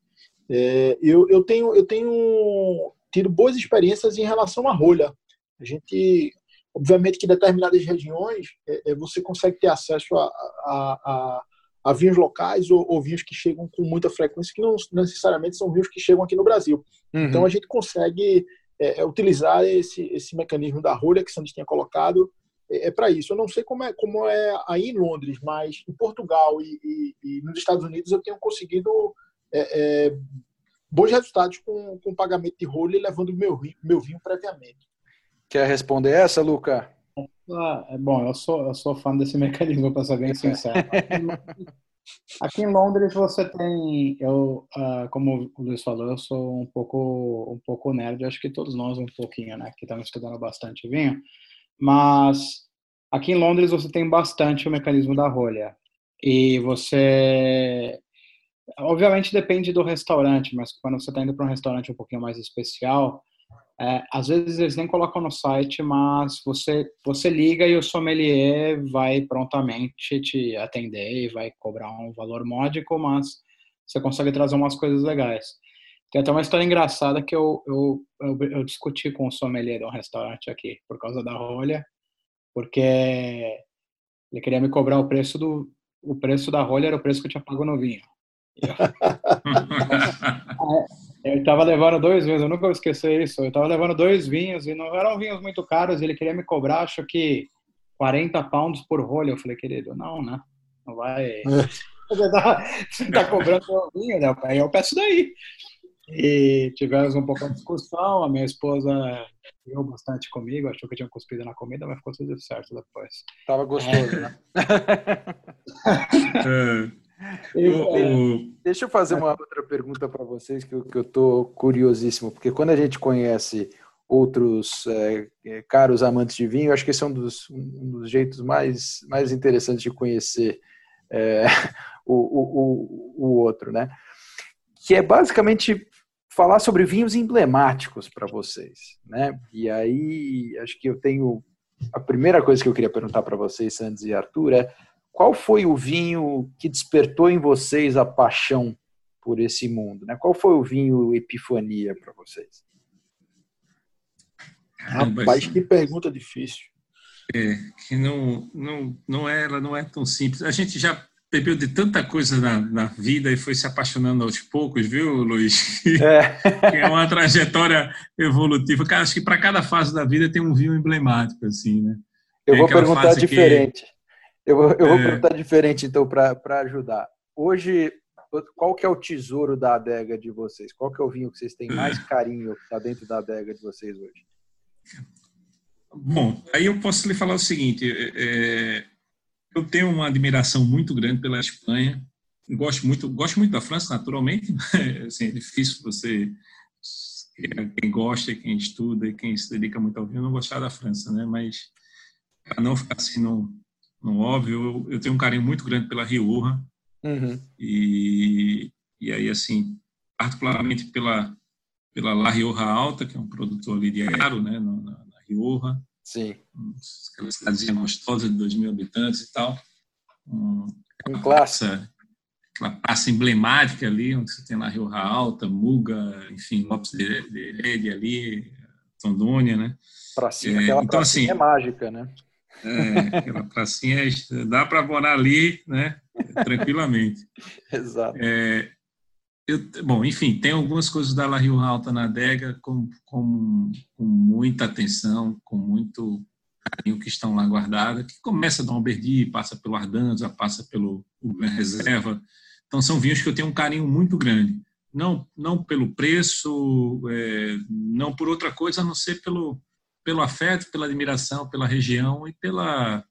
é, eu, eu tenho eu tenho tido boas experiências em relação à rolha. A gente Obviamente que em determinadas regiões é, é, você consegue ter acesso a, a, a, a vinhos locais ou, ou, vinhos que chegam com muita frequência, que não necessariamente são vinhos que chegam aqui no Brasil. Uhum. Então a gente consegue é, é utilizar esse, esse mecanismo da rolha que Santos tinha colocado é, é para isso. Eu não sei como é, como é aí em Londres, mas em Portugal e, e, e nos Estados Unidos eu tenho conseguido é, é, bons resultados com, com pagamento de rolha e levando meu, meu vinho previamente. Quer responder essa, Luca? Ah, é bom, eu sou, eu sou fã desse [LAUGHS] mecanismo, para ser bem sincero. Aqui em Londres você tem, eu, uh, como o Luiz falou, eu sou um pouco, um pouco nerd, acho que todos nós um pouquinho, né, que estamos estudando bastante vinho, mas aqui em Londres você tem bastante o mecanismo da rolha e você, obviamente depende do restaurante, mas quando você está indo para um restaurante um pouquinho mais especial, é, às vezes eles nem colocam no site, mas você você liga e o sommelier vai prontamente te atender e vai cobrar um valor módico, mas você consegue trazer umas coisas legais. Tem até uma história engraçada que eu, eu, eu, eu discuti com o sommelier de um restaurante aqui por causa da rolha, porque ele queria me cobrar o preço do o preço da rolha era o preço que eu tinha pago no vinho. [LAUGHS] Eu [LAUGHS] estava levando dois vinhos, eu nunca vou esquecer isso. Eu estava levando dois vinhos e não eram vinhos muito caros. Ele queria me cobrar, acho que 40 pounds por rolha. Eu falei, querido, não, né? Não vai. [LAUGHS] Você está tá cobrando o vinho, né? Aí eu peço daí. E tivemos um pouco de discussão. A minha esposa riu bastante comigo, achou que eu tinha cuspido na comida, mas ficou tudo certo depois. Tava gostoso, é. né? [LAUGHS] [LAUGHS] Eu, deixa eu fazer uma outra pergunta para vocês que eu, que eu tô curiosíssimo, porque quando a gente conhece outros é, é, caros amantes de vinho, acho que esse é um dos, um dos jeitos mais, mais interessantes de conhecer é, [LAUGHS] o, o, o, outro, né? Que é basicamente falar sobre vinhos emblemáticos para vocês, né? E aí, acho que eu tenho a primeira coisa que eu queria perguntar para vocês, Santos e Arthur, é qual foi o vinho que despertou em vocês a paixão por esse mundo? Né? Qual foi o vinho epifania para vocês? Rapaz, que pergunta difícil. É, que não, não, não é, ela não é tão simples. A gente já bebeu de tanta coisa na, na vida e foi se apaixonando aos poucos, viu, Luiz? É, [LAUGHS] é uma trajetória evolutiva. Cara, acho que para cada fase da vida tem um vinho emblemático, assim, né? Eu vou perguntar diferente. Que eu, vou, eu vou é. perguntar diferente, então, para ajudar. Hoje, qual que é o tesouro da adega de vocês? Qual que é o vinho que vocês têm mais é. carinho que está dentro da adega de vocês hoje? Bom, aí eu posso lhe falar o seguinte: é, é, eu tenho uma admiração muito grande pela Espanha. Gosto muito, gosto muito da França, naturalmente. [LAUGHS] assim, é difícil você quem gosta, quem estuda quem se dedica muito ao vinho não gostar da França, né? Mas para não ficar assim no, no óbvio, eu, eu, tenho um carinho muito grande pela Rioja. Uhum. E, e aí, assim, particularmente pela, pela La Rioja Alta, que é um produtor ali de Aro, né, na, na, na Rioja. Sim. Aquela cidadezinha gostosa de 2 mil habitantes e tal. Um, um clássico. Aquela praça emblemática ali, onde você tem La Rioja Alta, Muga, enfim, Lopes de Heredia ali, Tondônia, né? Pracinha, é, aquela então, assim, é mágica, né? É, aquela pracinha, dá para morar ali, né? Tranquilamente. [LAUGHS] Exato. É, eu, bom, enfim, tem algumas coisas da La Rio Alta na adega com, com, com, muita atenção, com muito carinho que estão lá guardadas, que começa da Alberdi, passa pelo Ardanza, passa pelo Reserva. Então, são vinhos que eu tenho um carinho muito grande. Não, não pelo preço, é, não por outra coisa, a não ser pelo, pelo afeto, pela admiração, pela região e pela,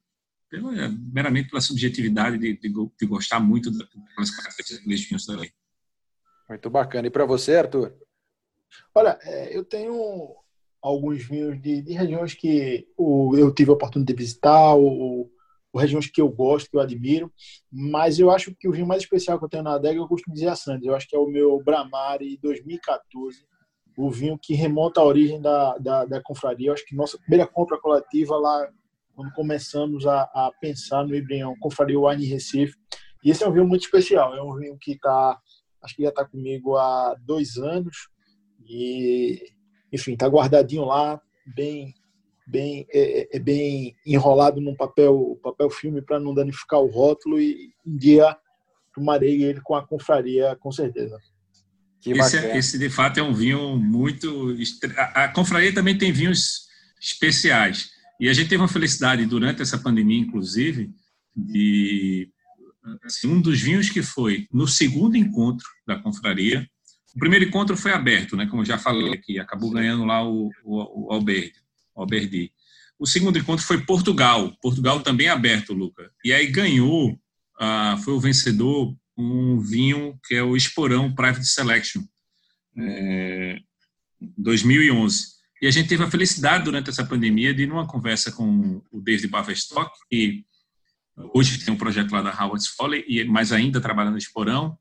pela meramente pela subjetividade de, de, de gostar muito das características dos vinhos também. Muito bacana. E para você, Arthur? Olha, é, eu tenho alguns vinhos de, de regiões que eu tive a oportunidade de visitar, ou, ou, regiões que eu gosto, que eu admiro, mas eu acho que o vinho mais especial que eu tenho na adega, eu costumo dizer a Sandes, eu acho que é o meu Bramari 2014, o vinho que remonta à origem da, da, da confraria. Eu acho que nossa primeira compra coletiva lá, quando começamos a, a pensar no Ibrião, Confraria Wine Recife. E esse é um vinho muito especial. É um vinho que está, acho que já está comigo há dois anos. E, enfim, está guardadinho lá, bem bem é, é, é bem enrolado num papel papel filme para não danificar o rótulo e um dia tomarei ele com a confraria com certeza Esse, é, esse, de fato, é um vinho muito. A, a confraria também tem vinhos especiais. E a gente teve uma felicidade durante essa pandemia, inclusive, de assim, um dos vinhos que foi no segundo encontro da confraria. O primeiro encontro foi aberto, né? Como eu já falei aqui, acabou ganhando lá o, o, o Alberdi, o Alberdi. O segundo encontro foi Portugal. Portugal também aberto, Luca. E aí ganhou, uh, foi o vencedor um vinho que é o Esporão Private Selection, é, 2011. E a gente teve a felicidade durante essa pandemia de, numa conversa com o David Baverstock, que hoje tem um projeto lá da Howard's Folly, mas ainda trabalhando no Esporão,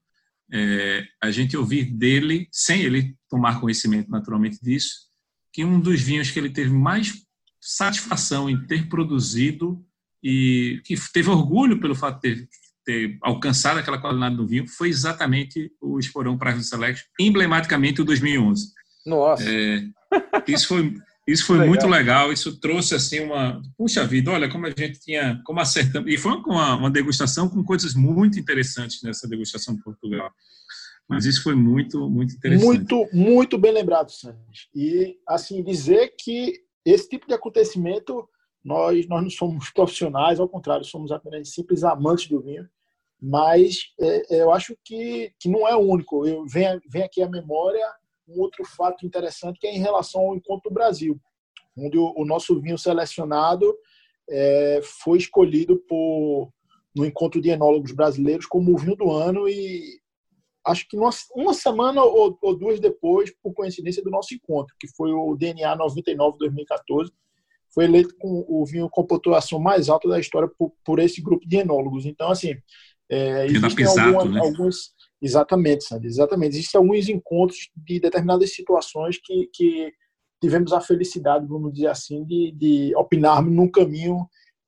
é, a gente ouvir dele, sem ele tomar conhecimento naturalmente disso, que um dos vinhos que ele teve mais satisfação em ter produzido e que teve orgulho pelo fato de ter ter alcançado aquela qualidade do vinho foi exatamente o Esporão Private Selection, emblematicamente o 2011. Nossa! É, isso foi, isso foi legal. muito legal, isso trouxe assim uma... Puxa vida, olha como a gente tinha... como acertamos... E foi uma, uma degustação com coisas muito interessantes nessa degustação de Portugal. Mas isso foi muito, muito interessante. Muito, muito bem lembrado, Santos. E, assim, dizer que esse tipo de acontecimento, nós, nós não somos profissionais, ao contrário, somos apenas simples amantes do vinho mas é, é, eu acho que, que não é o único. Eu venho, vem aqui à memória um outro fato interessante que é em relação ao Encontro do Brasil, onde o, o nosso vinho selecionado é, foi escolhido por no Encontro de Enólogos Brasileiros como o vinho do ano e acho que uma, uma semana ou, ou, duas depois, por coincidência do nosso encontro, que foi o DNA 99-2014, foi eleito com o vinho com pontuação mais alta da história por, por esse grupo de enólogos. Então, assim, é, existem alguma, né? alguns exatamente, exatamente. Existem alguns encontros de determinadas situações que, que tivemos a felicidade, vamos dizer assim, de, de opinarmos num caminho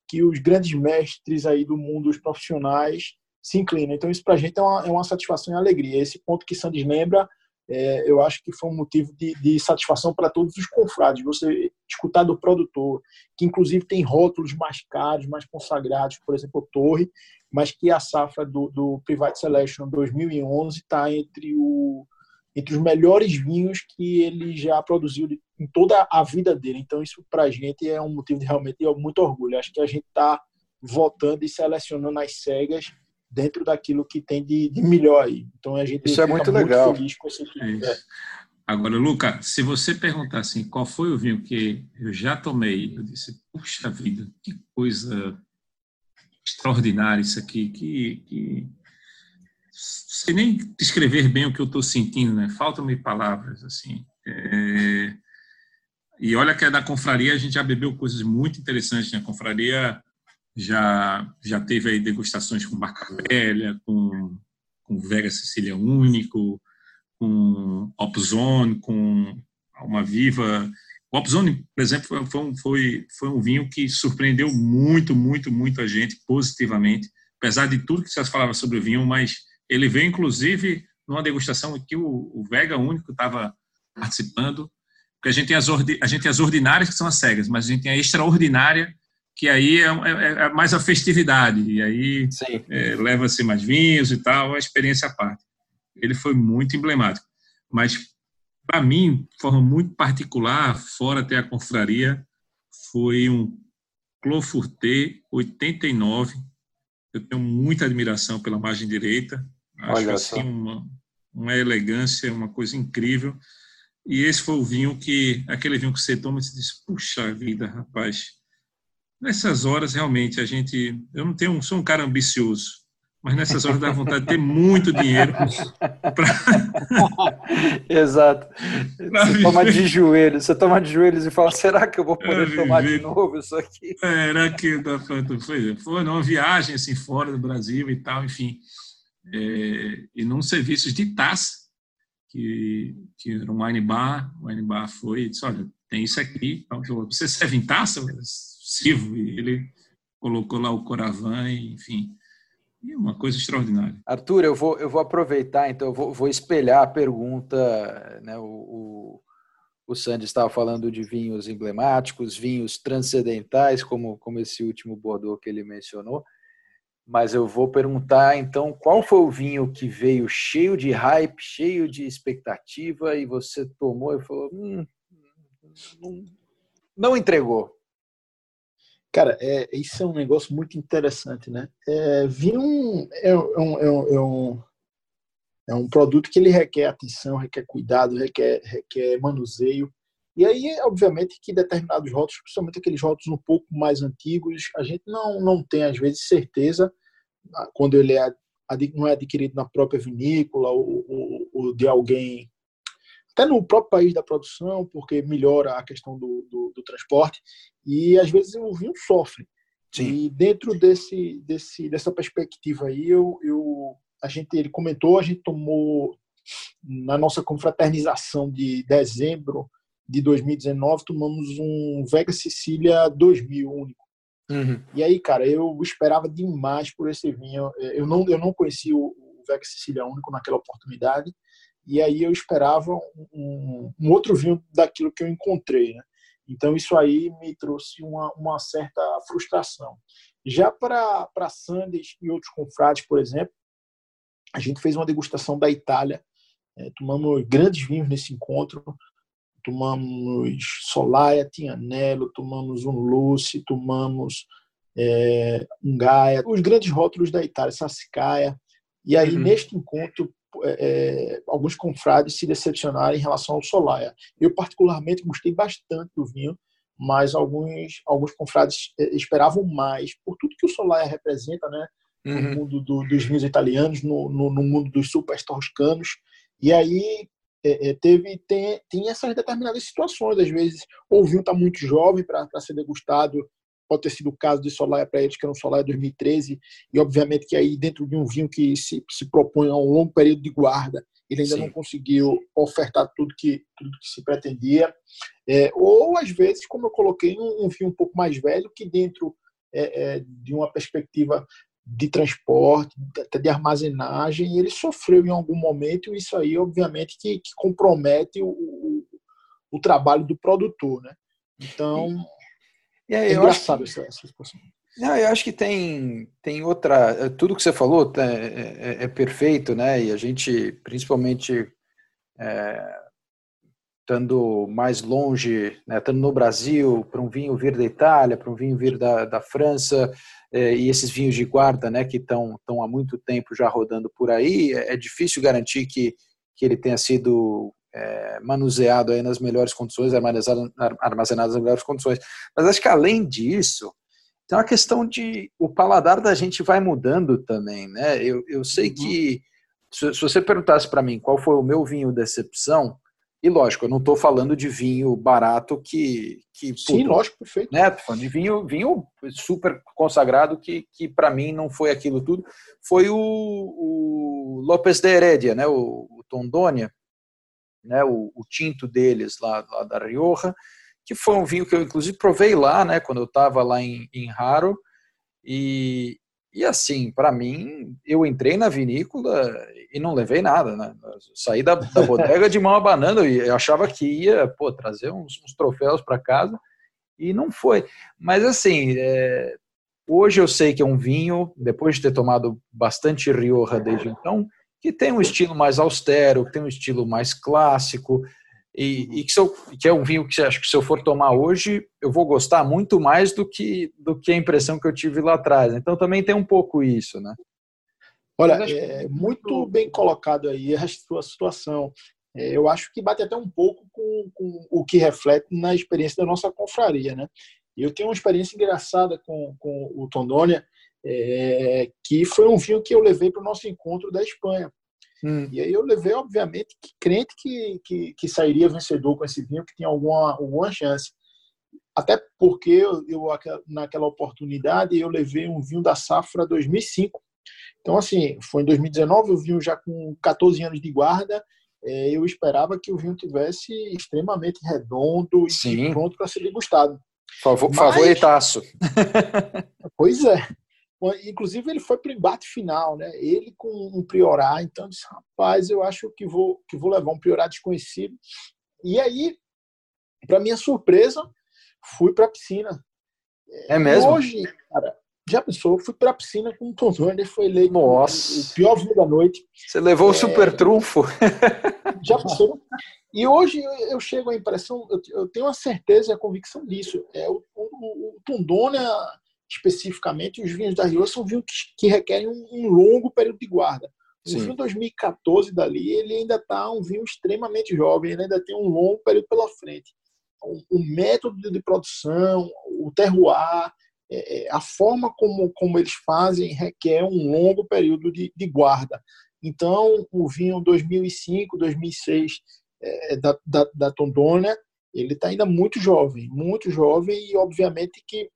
que os grandes mestres aí do mundo, os profissionais, se inclinam. Então isso para a gente é uma, é uma satisfação e alegria. Esse ponto que Sandy lembra é, eu acho que foi um motivo de, de satisfação para todos os confrades. Você escutar do produtor, que inclusive tem rótulos mais caros, mais consagrados, por exemplo, Torre, mas que a safra do, do Private Selection 2011 está entre, entre os melhores vinhos que ele já produziu em toda a vida dele. Então, isso para a gente é um motivo de realmente de muito orgulho. Acho que a gente está votando e selecionando as cegas dentro daquilo que tem de, de melhor aí. Então a gente Isso é muito, muito legal. feliz com esse tipo. É. Agora, Luca, se você perguntar assim, qual foi o vinho que eu já tomei, eu disse, puxa vida, que coisa extraordinária isso aqui, que, que... sei nem descrever bem o que eu estou sentindo, né? Faltam-me palavras, assim. É... E olha que é da confraria a gente já bebeu coisas muito interessantes, né? A confraria já já teve aí degustações com Barca Velha, com, com Vega Sicília Único, com Opzone, com Alma Viva. O Opzone, por exemplo, foi um, foi, foi um vinho que surpreendeu muito, muito, muito a gente positivamente, apesar de tudo que se falava sobre o vinho, mas ele veio inclusive numa degustação que o, o Vega Único estava participando, porque a gente, tem as, a gente tem as ordinárias, que são as cegas, mas a gente tem a extraordinária, que aí é, é, é mais a festividade, e aí é, leva-se mais vinhos e tal, a experiência à parte. Ele foi muito emblemático. Mas, para mim, de forma muito particular, fora até a confraria, foi um Clofurté 89. Eu tenho muita admiração pela margem direita. Acho Olha assim uma, uma elegância, uma coisa incrível. E esse foi o vinho que, aquele vinho que você toma e você diz, puxa vida, rapaz, Nessas horas, realmente, a gente. Eu não tenho, sou um cara ambicioso, mas nessas horas dá vontade de ter muito dinheiro. [LAUGHS] Pra... [LAUGHS] Exato. Pra você viver. toma de joelhos, você toma de joelhos e fala: será que eu vou poder tomar de novo isso aqui? Será que dá foi, foi numa viagem assim fora do Brasil e tal, enfim. É, e num serviço de taça, que, que era um wine bar, o wine bar foi e disse: olha, tem isso aqui, você serve em taça? E ele colocou lá o Coravan, enfim. E uma coisa extraordinária. Arthur, eu vou, eu vou aproveitar, então, eu vou, vou espelhar a pergunta. Né, o, o, o Sandy estava falando de vinhos emblemáticos, vinhos transcendentais, como, como esse último Bordeaux que ele mencionou. mas eu vou perguntar então qual foi o vinho que veio cheio de hype, cheio de expectativa e você tomou e falou, hum, não, não entregou. Cara, é, isso é um negócio muito interessante, né? É, vinho é, é, um, é, um, é, um, é um produto que ele requer atenção, requer cuidado, requer, requer manuseio. E aí, obviamente, que determinados rótulos, principalmente aqueles rótulos um pouco mais antigos, a gente não, não tem, às vezes, certeza ah, quando ele é, não é adquirido na própria vinícola ou, ou, ou de alguém até no próprio país da produção, porque melhora a questão do, do, do transporte, e às vezes o vinho sofre. Sim. E dentro desse, desse, dessa perspectiva aí, eu, eu, a gente, ele comentou, a gente tomou na nossa confraternização de dezembro de 2019, tomamos um Vega Sicília 2000 único. Uhum. E aí, cara, eu esperava demais por esse vinho. Eu não, eu não conhecia o, o Vega Sicília único naquela oportunidade e aí eu esperava um, um, outro vinho daquilo que eu encontrei. Né? Então isso aí me trouxe uma, uma certa frustração. Já para Sandes e outros confrades, por exemplo, a gente fez uma degustação da Itália, é, tomamos grandes vinhos nesse encontro, tomamos Solaia, Tianello, tomamos um Luce, tomamos é, um Gaia, os grandes rótulos da Itália, Sassicaia. E aí, uhum. neste encontro, é, é, alguns confrades se decepcionaram em relação ao Solaia. Eu, particularmente, gostei bastante do vinho, mas alguns, alguns confrades é, esperavam mais, por tudo que o Solaia representa, né? Uhum. No mundo do, dos vinhos italianos, no, no, no, mundo dos super toscanos. E aí é, teve tem, tem essas determinadas situações. Às vezes, ou o vinho está muito jovem para ser degustado pode ter sido o caso de Solaia para eles, que era um Solaia 2013, e obviamente que aí dentro de um vinho que se, se propõe a um longo período de guarda, ele ainda Sim. não conseguiu ofertar tudo que, tudo que se pretendia. É, ou, às vezes, como eu coloquei, um, um vinho um pouco mais velho, que dentro é, é, de uma perspectiva de transporte, até de armazenagem, ele sofreu em algum momento, e isso aí, obviamente, que, que compromete o, o, o, trabalho do produtor. Né? Então, e aí, é engraçado que, essa. Não, eu acho que tem, tem outra. Tudo que você falou tá, é, é, é perfeito, né? E a gente, principalmente, é, estando mais longe, né, estando no Brasil, para um vinho vir da Itália, para um vinho vir da, da França, é, e esses vinhos de guarda, né, que estão há muito tempo já rodando por aí, é, é difícil garantir que, que ele tenha sido é, manuseado aí nas melhores condições, armazenado, armazenado nas melhores condições. Mas acho que além disso, tem uma questão de o paladar da gente vai mudando também, né? Eu, eu sei uhum. que se, se, você perguntasse para mim qual foi o meu vinho decepção, e lógico, eu não estou falando de vinho barato que. que Sim, lógico, perfeito. Né? De vinho, vinho super consagrado que, que para mim não foi aquilo tudo. Foi o, o Lopes de Heredia, né? o, o Tondônia, né, o, o, tinto deles lá, lá, da Rioja, que foi um vinho que eu inclusive provei lá, né, quando eu estava lá em, em Raro, e, e assim, para mim, eu entrei na vinícola e não levei nada, né? Saí da, da bodega de mão abanando e achava que ia, pô, trazer uns, uns troféus para casa e não foi. Mas assim, é, hoje eu sei que é um vinho, depois de ter tomado bastante Rioja desde então, que tem um estilo mais austero, que tem um estilo mais clássico, e, e que, eu, que, é um vinho que acho que se eu for tomar hoje, eu vou gostar muito mais do que, do que a impressão que eu tive lá atrás. Então também tem um pouco isso, né? Olha, é muito bem colocado aí a sua situação. É, eu acho que bate até um pouco com, com, o que reflete na experiência da nossa confraria, né? Eu tenho uma experiência engraçada com, com o Tondônia, é, que foi um vinho que eu levei para o nosso encontro da Espanha. Hum. E aí eu levei, obviamente, que crente que, que, que, sairia vencedor com esse vinho, que tinha alguma, alguma chance. Até porque eu, eu, naquela oportunidade eu levei um vinho da safra 2005. Então, assim, foi em 2019, o vinho já com 14 anos de guarda, é, eu esperava que o vinho tivesse extremamente redondo e pronto para ser degustado. Favor, Mas, favoritaço. [LAUGHS] pois é. Inclusive, ele foi para o embate final, né? Ele com um Priorá. Então, eu disse, rapaz, eu acho que vou, que vou levar um Priorá desconhecido. E aí, para minha surpresa, fui para a piscina. É mesmo? Hoje, cara, já pensou? Fui para a piscina com o Tom foi eleito Nossa. o pior vinho da noite. Você levou é... o super trunfo. [LAUGHS] já pensou? E hoje eu chego à impressão, eu tenho a certeza e a convicção disso. É, o, o, o especificamente, os vinhos da Rio são vinhos que, que requerem um, um, longo período de guarda. O Sim. vinho 2014 dali, ele ainda está um vinho extremamente jovem, ele ainda tem um longo período pela frente. O, o método de produção, o terroir, é, é, a forma como, como eles fazem requer um longo período de, de guarda. Então, o vinho 2005, 2006 é, da, da, da Tondônia, ele está ainda muito jovem, muito jovem e, obviamente, que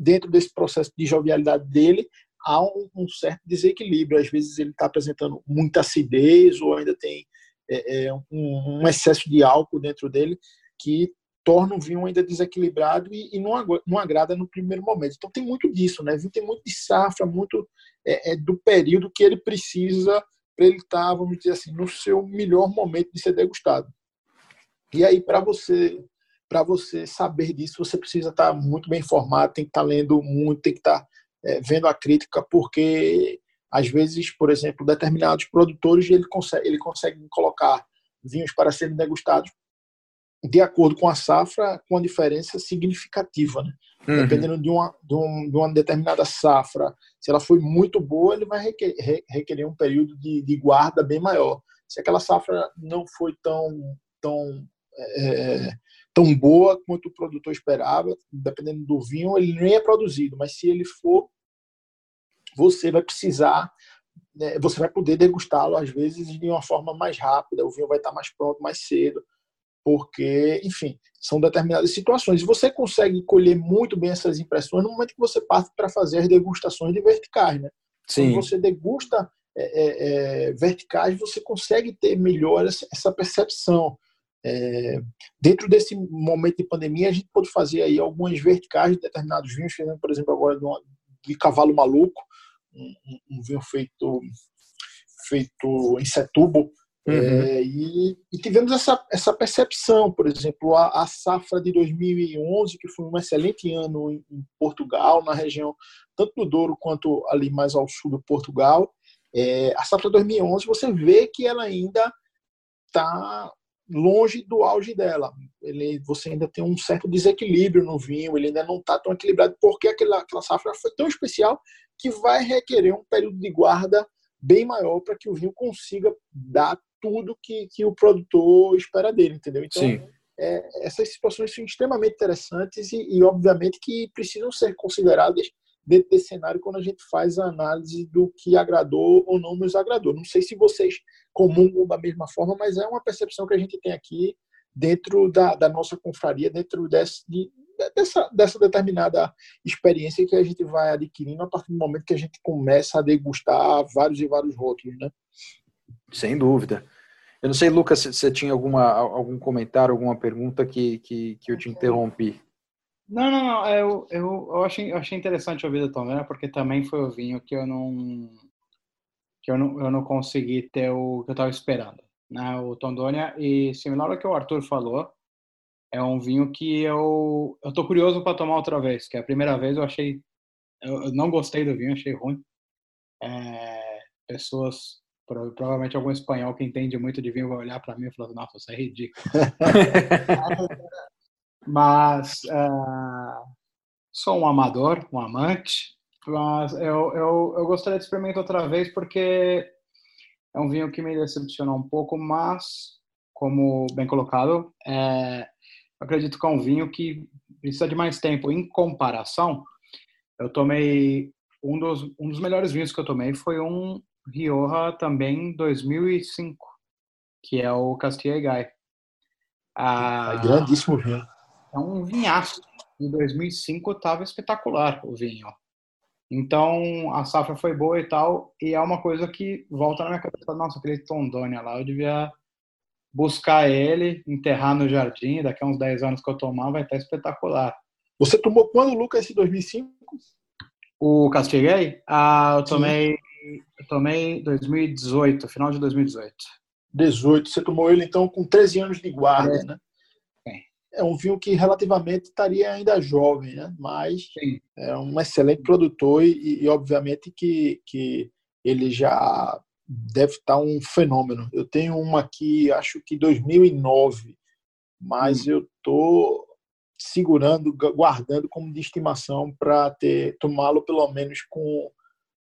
dentro desse processo de jovialidade dele, há um, um certo desequilíbrio. Às vezes ele está apresentando muita acidez ou ainda tem é, é, um, um, excesso de álcool dentro dele que torna o vinho ainda desequilibrado e, e não, não, agrada no primeiro momento. Então tem muito disso, né? Vinho tem muito de safra, muito é, é do período que ele precisa para ele estar, tá, vamos dizer assim, no seu melhor momento de ser degustado. E aí para você para você saber disso, você precisa estar muito bem informado, tem que estar lendo muito, tem que estar é, vendo a crítica, porque às vezes, por exemplo, determinados produtores ele consegue, ele consegue colocar vinhos para serem degustados de acordo com a safra, com uma diferença significativa. Né? Uhum. Dependendo de uma, de, um, de, uma determinada safra, se ela foi muito boa, ele vai requerer, requerer um período de, de, guarda bem maior. Se aquela safra não foi tão, tão é, tão boa quanto o produtor esperava, dependendo do vinho, ele nem é produzido, mas se ele for, você vai precisar, né, você vai poder degustá-lo às vezes de uma forma mais rápida, o vinho vai estar mais pronto mais cedo, porque, enfim, são determinadas situações. E você consegue colher muito bem essas impressões no momento que você parte para fazer as degustações de verticais, né? Sim. Quando você degusta é, é, é, verticais, você consegue ter melhor essa percepção. É, dentro desse momento de pandemia, a gente pode fazer aí algumas verticais de determinados vinhos, por exemplo, agora de, uma, de cavalo maluco, um, um, vinho feito, feito em Setúbal, uhum. é, e, e, tivemos essa, essa percepção, por exemplo, a, a, safra de 2011, que foi um excelente ano em, em, Portugal, na região tanto do Douro quanto ali mais ao sul do Portugal, é, a safra de 2011, você vê que ela ainda está longe do auge dela. Ele, você ainda tem um certo desequilíbrio no vinho, ele ainda não está tão equilibrado, porque aquela, aquela safra foi tão especial que vai requerer um período de guarda bem maior para que o vinho consiga dar tudo que, que o produtor espera dele, entendeu? Então, é, essas situações são extremamente interessantes e, e, obviamente, que precisam ser consideradas dentro desse cenário quando a gente faz a análise do que agradou ou não nos agradou. Não sei se vocês comungam da mesma forma, mas é uma percepção que a gente tem aqui dentro da, da nossa confraria, dentro desse, de, dessa, dessa determinada experiência que a gente vai adquirindo a partir do momento que a gente começa a degustar vários e vários rótulos, né? Sem dúvida. Eu não sei, Lucas, se você tinha alguma, algum comentário, alguma pergunta que, que, que eu te interrompi. Não, não, não. Eu, eu, eu, achei, eu achei interessante ouvir da Tom porque também foi o vinho que eu não que eu não, eu não consegui ter o que eu estava esperando. Né? O Tondônia, e similar ao que o Arthur falou, é um vinho que eu eu tô curioso para tomar outra vez, que é a primeira vez eu achei eu não gostei do vinho, achei ruim. É, pessoas provavelmente algum espanhol que entende muito de vinho vai olhar para mim e falar nossa, isso é ridículo. [LAUGHS] [LAUGHS] Mas uh, sou um amador, um amante, mas eu, eu, eu gostaria de experimentar outra vez porque é um vinho que me decepcionou um pouco, mas, como bem colocado, é, acredito que é um vinho que precisa de mais tempo. Em comparação, eu tomei um dos, um dos melhores vinhos que eu tomei foi um Rioja também 2005, que é o Castilla Gai. Ah, é grandíssimo vinho. É um vinhaço. Em 2005 estava espetacular o vinho. Então a safra foi boa e tal, e é uma coisa que volta na minha cabeça. Nossa, aquele Tondônia lá, eu devia buscar ele, enterrar no jardim. Daqui a uns 10 anos que eu tomar, vai estar espetacular. Você tomou quando, Lucas, esse 2005? O Castiguei? Ah, eu tomei, eu tomei 2018, final de 2018. 18. Você tomou ele então com 13 anos de guarda, é. né? É um vinho que relativamente estaria ainda jovem, né? mas Sim. é um excelente produtor e, e, obviamente que, que ele já deve estar um fenômeno. Eu tenho uma aqui, acho que 2009, mas hum. eu tô segurando, guardando como de estimação para ter tomá-lo pelo menos com,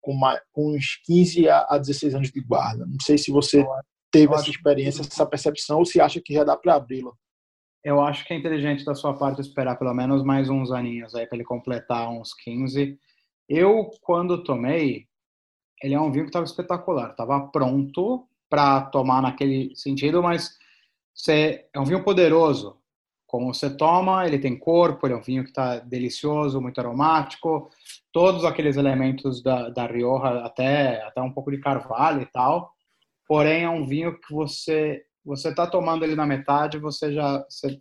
com, uma, com uns 15 a, a 16 anos de guarda. Não sei se você teve essa experiência, essa percepção, ou se acha que já dá para abri-lo. Eu acho que é inteligente da sua parte esperar pelo menos mais uns aninhos aí para ele completar uns 15. Eu, quando tomei, ele é um vinho que estava espetacular, estava pronto para tomar naquele sentido, mas é um vinho poderoso. Como você toma, ele tem corpo, ele é um vinho que está delicioso, muito aromático, todos aqueles elementos da, da Rioja, até, até um pouco de carvalho e tal. Porém, é um vinho que você você está tomando ele na metade, você já você,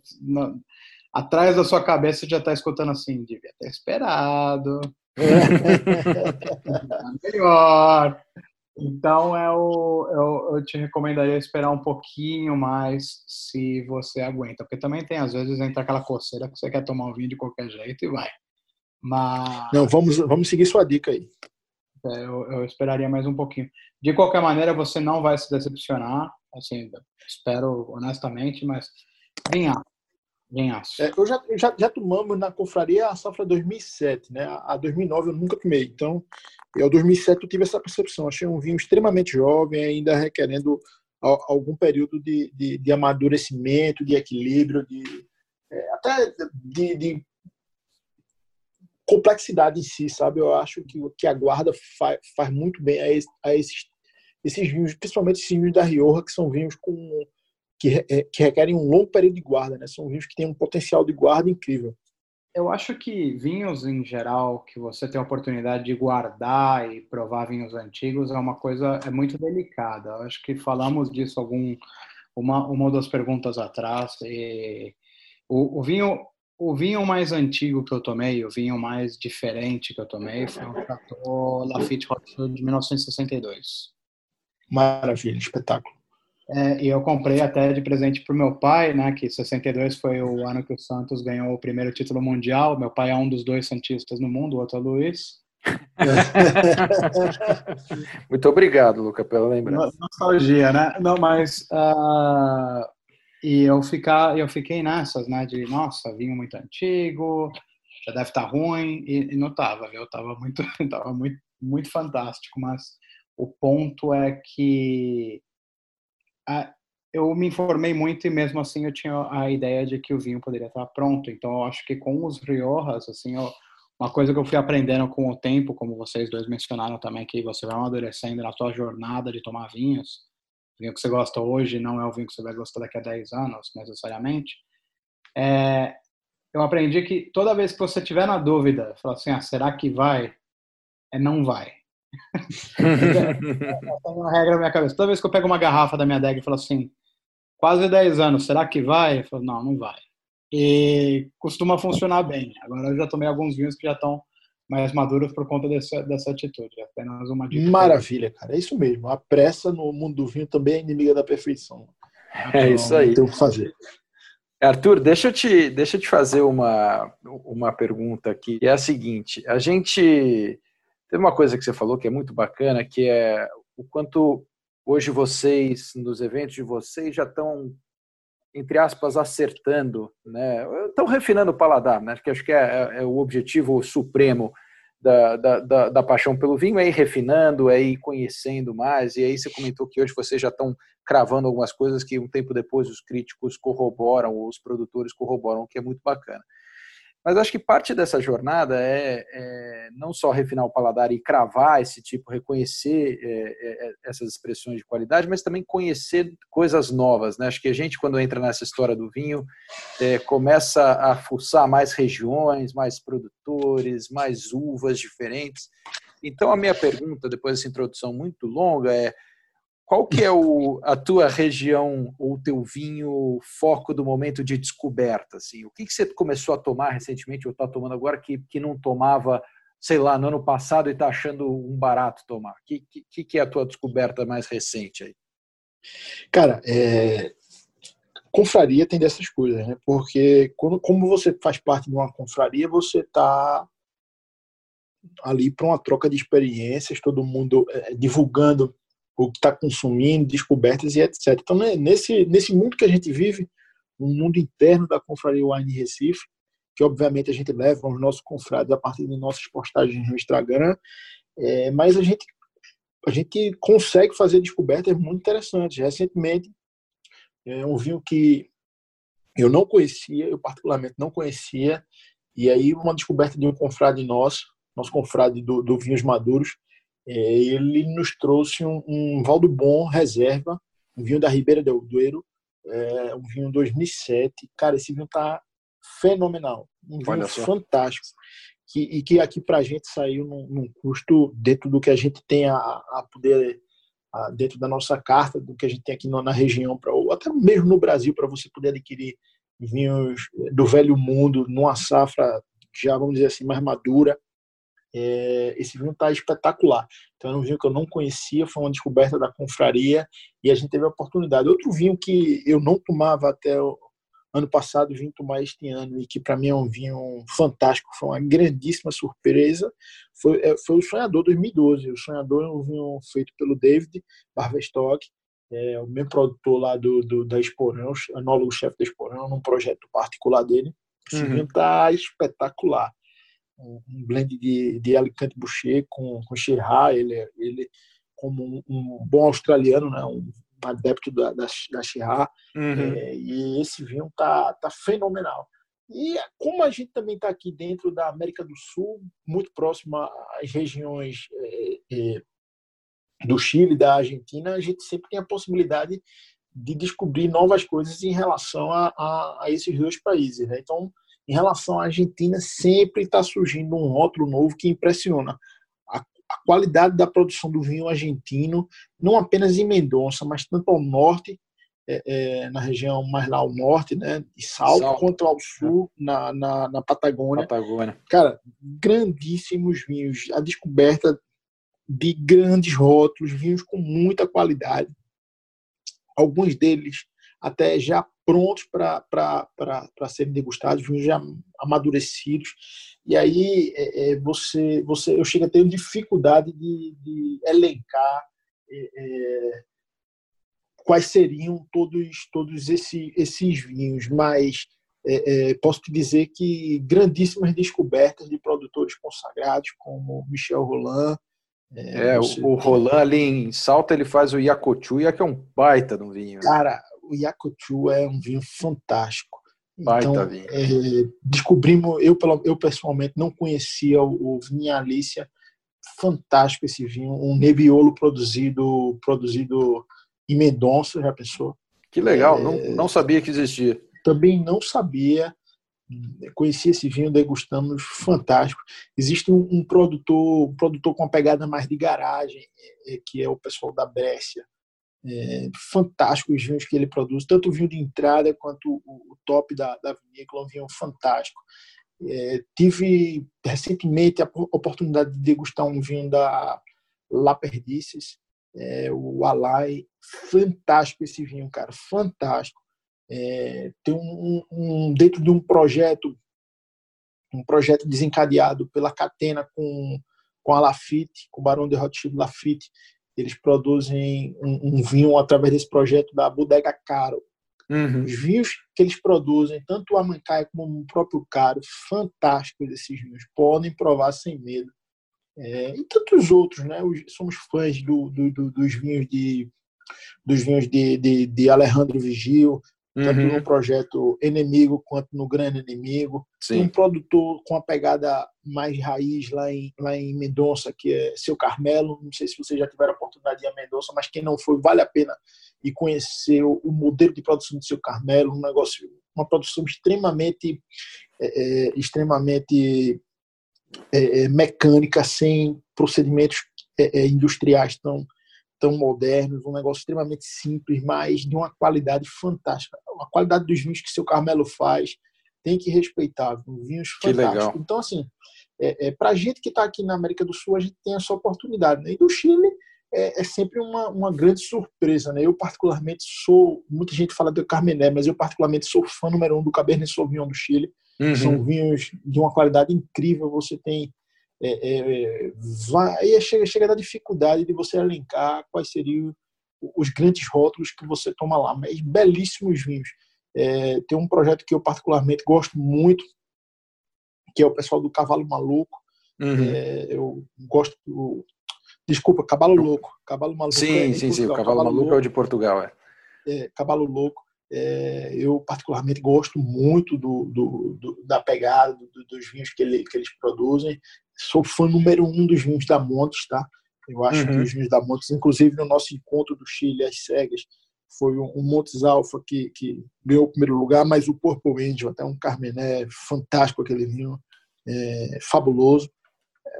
atrás da sua cabeça já está escutando assim, devia ter esperado. [LAUGHS] melhor. Então eu, eu, eu, te recomendaria esperar um pouquinho mais se você aguenta, porque também tem às vezes entra aquela coceira que você quer tomar um vinho de qualquer jeito e vai. Mas não vamos vamos seguir sua dica aí. É, eu, eu esperaria mais um pouquinho. De qualquer maneira, você não vai se decepcionar. Assim, espero honestamente, mas vinhaço. Vinhaço. É, eu já, já, já tomamos na confraria a safra 2007, né? A 2009 eu nunca tomei. Então, eu 2007 eu tive essa percepção. Achei um vinho extremamente jovem, ainda requerendo algum período de, de, de amadurecimento, de equilíbrio, de é, até de, de complexidade em si, sabe? Eu acho que, que a guarda faz, faz muito bem a, a esses, esses vinhos, principalmente esses vinhos da Rioja, que são vinhos com, que, é, que requerem um longo período de guarda, né? São vinhos que têm um potencial de guarda incrível. Eu acho que vinhos em geral, que você tem a oportunidade de guardar e provar vinhos antigos, é uma coisa é muito delicada. Eu acho que falamos disso algum uma uma ou duas perguntas atrás. E o, o vinho o vinho mais antigo que eu tomei, o vinho mais diferente que eu tomei, foi um Chateau Lafite Rothschild de 1962. Maravilha, espetáculo. É, e eu comprei até de presente para o meu pai, né? Que 62 foi o ano que o Santos ganhou o primeiro título mundial. Meu pai é um dos dois santistas no mundo, o outro é o Luiz. [LAUGHS] Muito obrigado, Luca, pela lembrança. Nostalgia, né? Não, mas uh, e eu, ficar, eu fiquei nessas, né? De, nossa, vinho muito antigo, já deve estar tá ruim. E, e não estava, viu? Tava muito, [LAUGHS] tava muito, muito fantástico. Mas o ponto é que a, eu me informei muito e mesmo assim eu tinha a ideia de que o vinho poderia estar pronto. Então eu acho que com os Riojas, assim, eu, uma coisa que eu fui aprendendo com o tempo, como vocês dois mencionaram também, que você vai amadurecendo na sua jornada de tomar vinhos, vinho que você gosta hoje não é o vinho que você vai gostar daqui a 10 anos, necessariamente. É, eu aprendi que toda vez que você tiver na dúvida, falar assim, ah, será que vai? É não vai. [LAUGHS] É uma regra na minha cabeça. Toda vez que eu pego uma garrafa da minha adega e falo assim, quase 10 anos, será que vai? Eu falo, não, não vai. E costuma funcionar bem. Agora eu já tomei alguns vinhos que já estão mais maduros por conta dessa, dessa atitude. É apenas uma dica. Maravilha, cara. É isso mesmo. A pressa no mundo do vinho também é inimiga da perfeição. É então, isso aí. Tem o que fazer. Arthur, deixa eu te, deixa eu te fazer uma, uma pergunta aqui. É a seguinte: a gente. Tem uma coisa que você falou que é muito bacana, que é o quanto hoje vocês, nos eventos de vocês, já estão entre aspas, acertando, né? Estão refinando o paladar, né? Que acho que é, é, é o objetivo supremo da, da, da, da, paixão pelo vinho, é ir refinando, é ir conhecendo mais. E aí você comentou que hoje vocês já estão cravando algumas coisas que um tempo depois os críticos corroboram, os produtores corroboram, que é muito bacana. Mas acho que parte dessa jornada é, é, não só refinar o paladar e cravar esse tipo, reconhecer é, é, é, essas expressões de qualidade, mas também conhecer coisas novas. Né? Acho que a gente, quando entra nessa história do vinho, é, começa a fuçar mais regiões, mais produtores, mais uvas diferentes. Então, a minha pergunta, depois dessa introdução muito longa, é qual que é o, a tua região ou o teu vinho foco do momento de descoberta? Assim? O que, que você começou a tomar recentemente ou está tomando agora que, que não tomava, sei lá, no ano passado e está achando um barato tomar? O que, que, que é a tua descoberta mais recente aí? Cara, é... confraria tem dessas coisas, né? Porque quando, como você faz parte de uma confraria, você está ali para uma troca de experiências, todo mundo é, divulgando o que está consumindo, descobertas e etc. Então, né, nesse, nesse mundo que a gente vive, um mundo interno da Confraria Wine Recife, que obviamente a gente leva aos nossos confrades a partir de nossas postagens no Instagram, é, mas a gente, a gente consegue fazer descobertas muito interessantes. Recentemente, é um vinho que eu não conhecia, eu particularmente não conhecia, e aí uma descoberta de um confrade nosso, nosso confrade do, do Vinhos Maduros, ele nos trouxe um, um Valdo Bom reserva, um vinho da Ribeira do Duero, é, um vinho 2007. Cara, esse vinho tá fenomenal, um vinho fantástico. Que, e que aqui para a gente saiu num, num, custo dentro do que a gente tem a, a poder, a, dentro da nossa carta, do que a gente tem aqui na, na região, pra, ou até mesmo no Brasil, para você poder adquirir vinhos do velho mundo, numa safra já, vamos dizer assim, mais madura, é, esse vinho está espetacular. Então, é um vinho que eu não conhecia, foi uma descoberta da confraria e a gente teve a oportunidade. Outro vinho que eu não tomava até o ano passado, vim tomar este ano e que para mim é um vinho fantástico, foi uma grandíssima surpresa, foi, é, foi o Sonhador 2012. O Sonhador é um vinho feito pelo David Barvestock, é, o mesmo produtor lá do, do da Esporão, anólogo-chefe da Esporão, num projeto particular dele. Esse uhum. vinho está espetacular um, blend de, de Alicante Boucher com, com Chirra, ele, ele como um, um, bom australiano, né, um adepto da, da, da uhum. é, e esse vinho tá, tá fenomenal. E como a gente também está aqui dentro da América do Sul, muito próximo às regiões é, é, do Chile, da Argentina, a gente sempre tem a possibilidade de descobrir novas coisas em relação a, a, a esses dois países. Né? Então, em relação à Argentina, sempre está surgindo um rótulo novo que impressiona. A, a, qualidade da produção do vinho argentino, não apenas em Mendonça, mas tanto ao norte, é, é, na região mais lá ao norte, né, de Salto, Salto. quanto ao sul, na, na, na Patagônia. Patagônia. Cara, grandíssimos vinhos. A descoberta de grandes rótulos, vinhos com muita qualidade. Alguns deles até já prontos para serem degustados, vinhos já amadurecidos. E aí é, é, você, você, eu chego a ter dificuldade de, de elencar é, é quais seriam todos, todos esse, esses vinhos, mas é, é, posso te dizer que grandíssimas descobertas de produtores consagrados, como Michel Roland, é, você... o, o Roland ali em Salta ele faz o Yacochuia, que é um baita de um vinho. Né? Cara, o Yakutu é um vinho fantástico. Baita então. É, descobrimos, eu, eu pessoalmente não conhecia o, o vinho Alícia, fantástico esse vinho, um Nebbiolo produzido, produzido em Mendonça, já pensou? Que legal, é, não, não sabia que existia. Também não sabia, conheci esse vinho, degustamos, fantástico. Existe um, um produtor, um produtor com uma pegada mais de garagem, é, que é o pessoal da Brécia, é, fantásticos vinhos que ele produz, tanto o vinho de entrada quanto o, o top da, da vinícola, um vinho fantástico. É, tive recentemente a oportunidade de degustar um vinho da La Perdices, é, o Alai, fantástico esse vinho, cara, fantástico. É, tem um, um, dentro de um projeto, um projeto desencadeado pela Catena com com a Lafitte, com o Barão de Rothschild Lafitte, eles produzem um, um vinho através desse projeto da Bodega Caro. Uhum. Os vinhos que eles produzem, tanto o Amancaia como o próprio Caro, fantásticos esses vinhos, podem provar sem medo. É, e tantos outros, né? somos fãs do, do, do, dos vinhos de dos vinhos de, de, de Alejandro Vigil, tanto uhum. no projeto Inimigo quanto no Grande Inimigo. Sim. Tem um produtor com uma pegada mais raiz lá em, lá em Mendonça, que é Seu Carmelo. Não sei se vocês já tiveram a oportunidade de ir a Mendonça, mas quem não foi, vale a pena ir conhecer o, o modelo de produção do Seu Carmelo, um negócio, uma produção extremamente, é, é extremamente é, é, mecânica, sem procedimentos é, industriais tão tão modernos, um negócio extremamente simples, mas de uma qualidade fantástica. A qualidade dos vinhos que seu Carmelo faz tem que respeitar, vinhos fantásticos. Então, assim, é, é, para a gente que está aqui na América do Sul, a gente tem essa oportunidade. Né? E do Chile, é, é sempre uma, uma, grande surpresa, né? Eu particularmente sou, muita gente fala do Carmené, mas eu particularmente sou fã número um do Cabernet Sauvignon do Chile. Uhum. São vinhos de uma qualidade incrível. Você tem é, é, vai, chega, chega da dificuldade de você elencar quais seriam os grandes rótulos que você toma lá, mas belíssimos vinhos. É, tem um projeto que eu particularmente gosto muito, que é o pessoal do Cavalo Maluco. Uhum. É, eu gosto do, Desculpa, Cavalo Louco. Cavalo Maluco. Sim, é sim, sim. O Cavalo, Cavalo Maluco é o de Portugal, é. é Cavalo Louco. É, eu particularmente gosto muito do, do, do da pegada do, dos vinhos que, ele, que, eles produzem. Sou fã número um dos vinhos da Montes, tá? Eu acho uhum. que os vinhos da Montes, inclusive no nosso encontro do Chile, as cegas, foi um, um Montes Alfa que, que ganhou o primeiro lugar, mas o Purple Angel, até um Carmené fantástico aquele vinho, é, fabuloso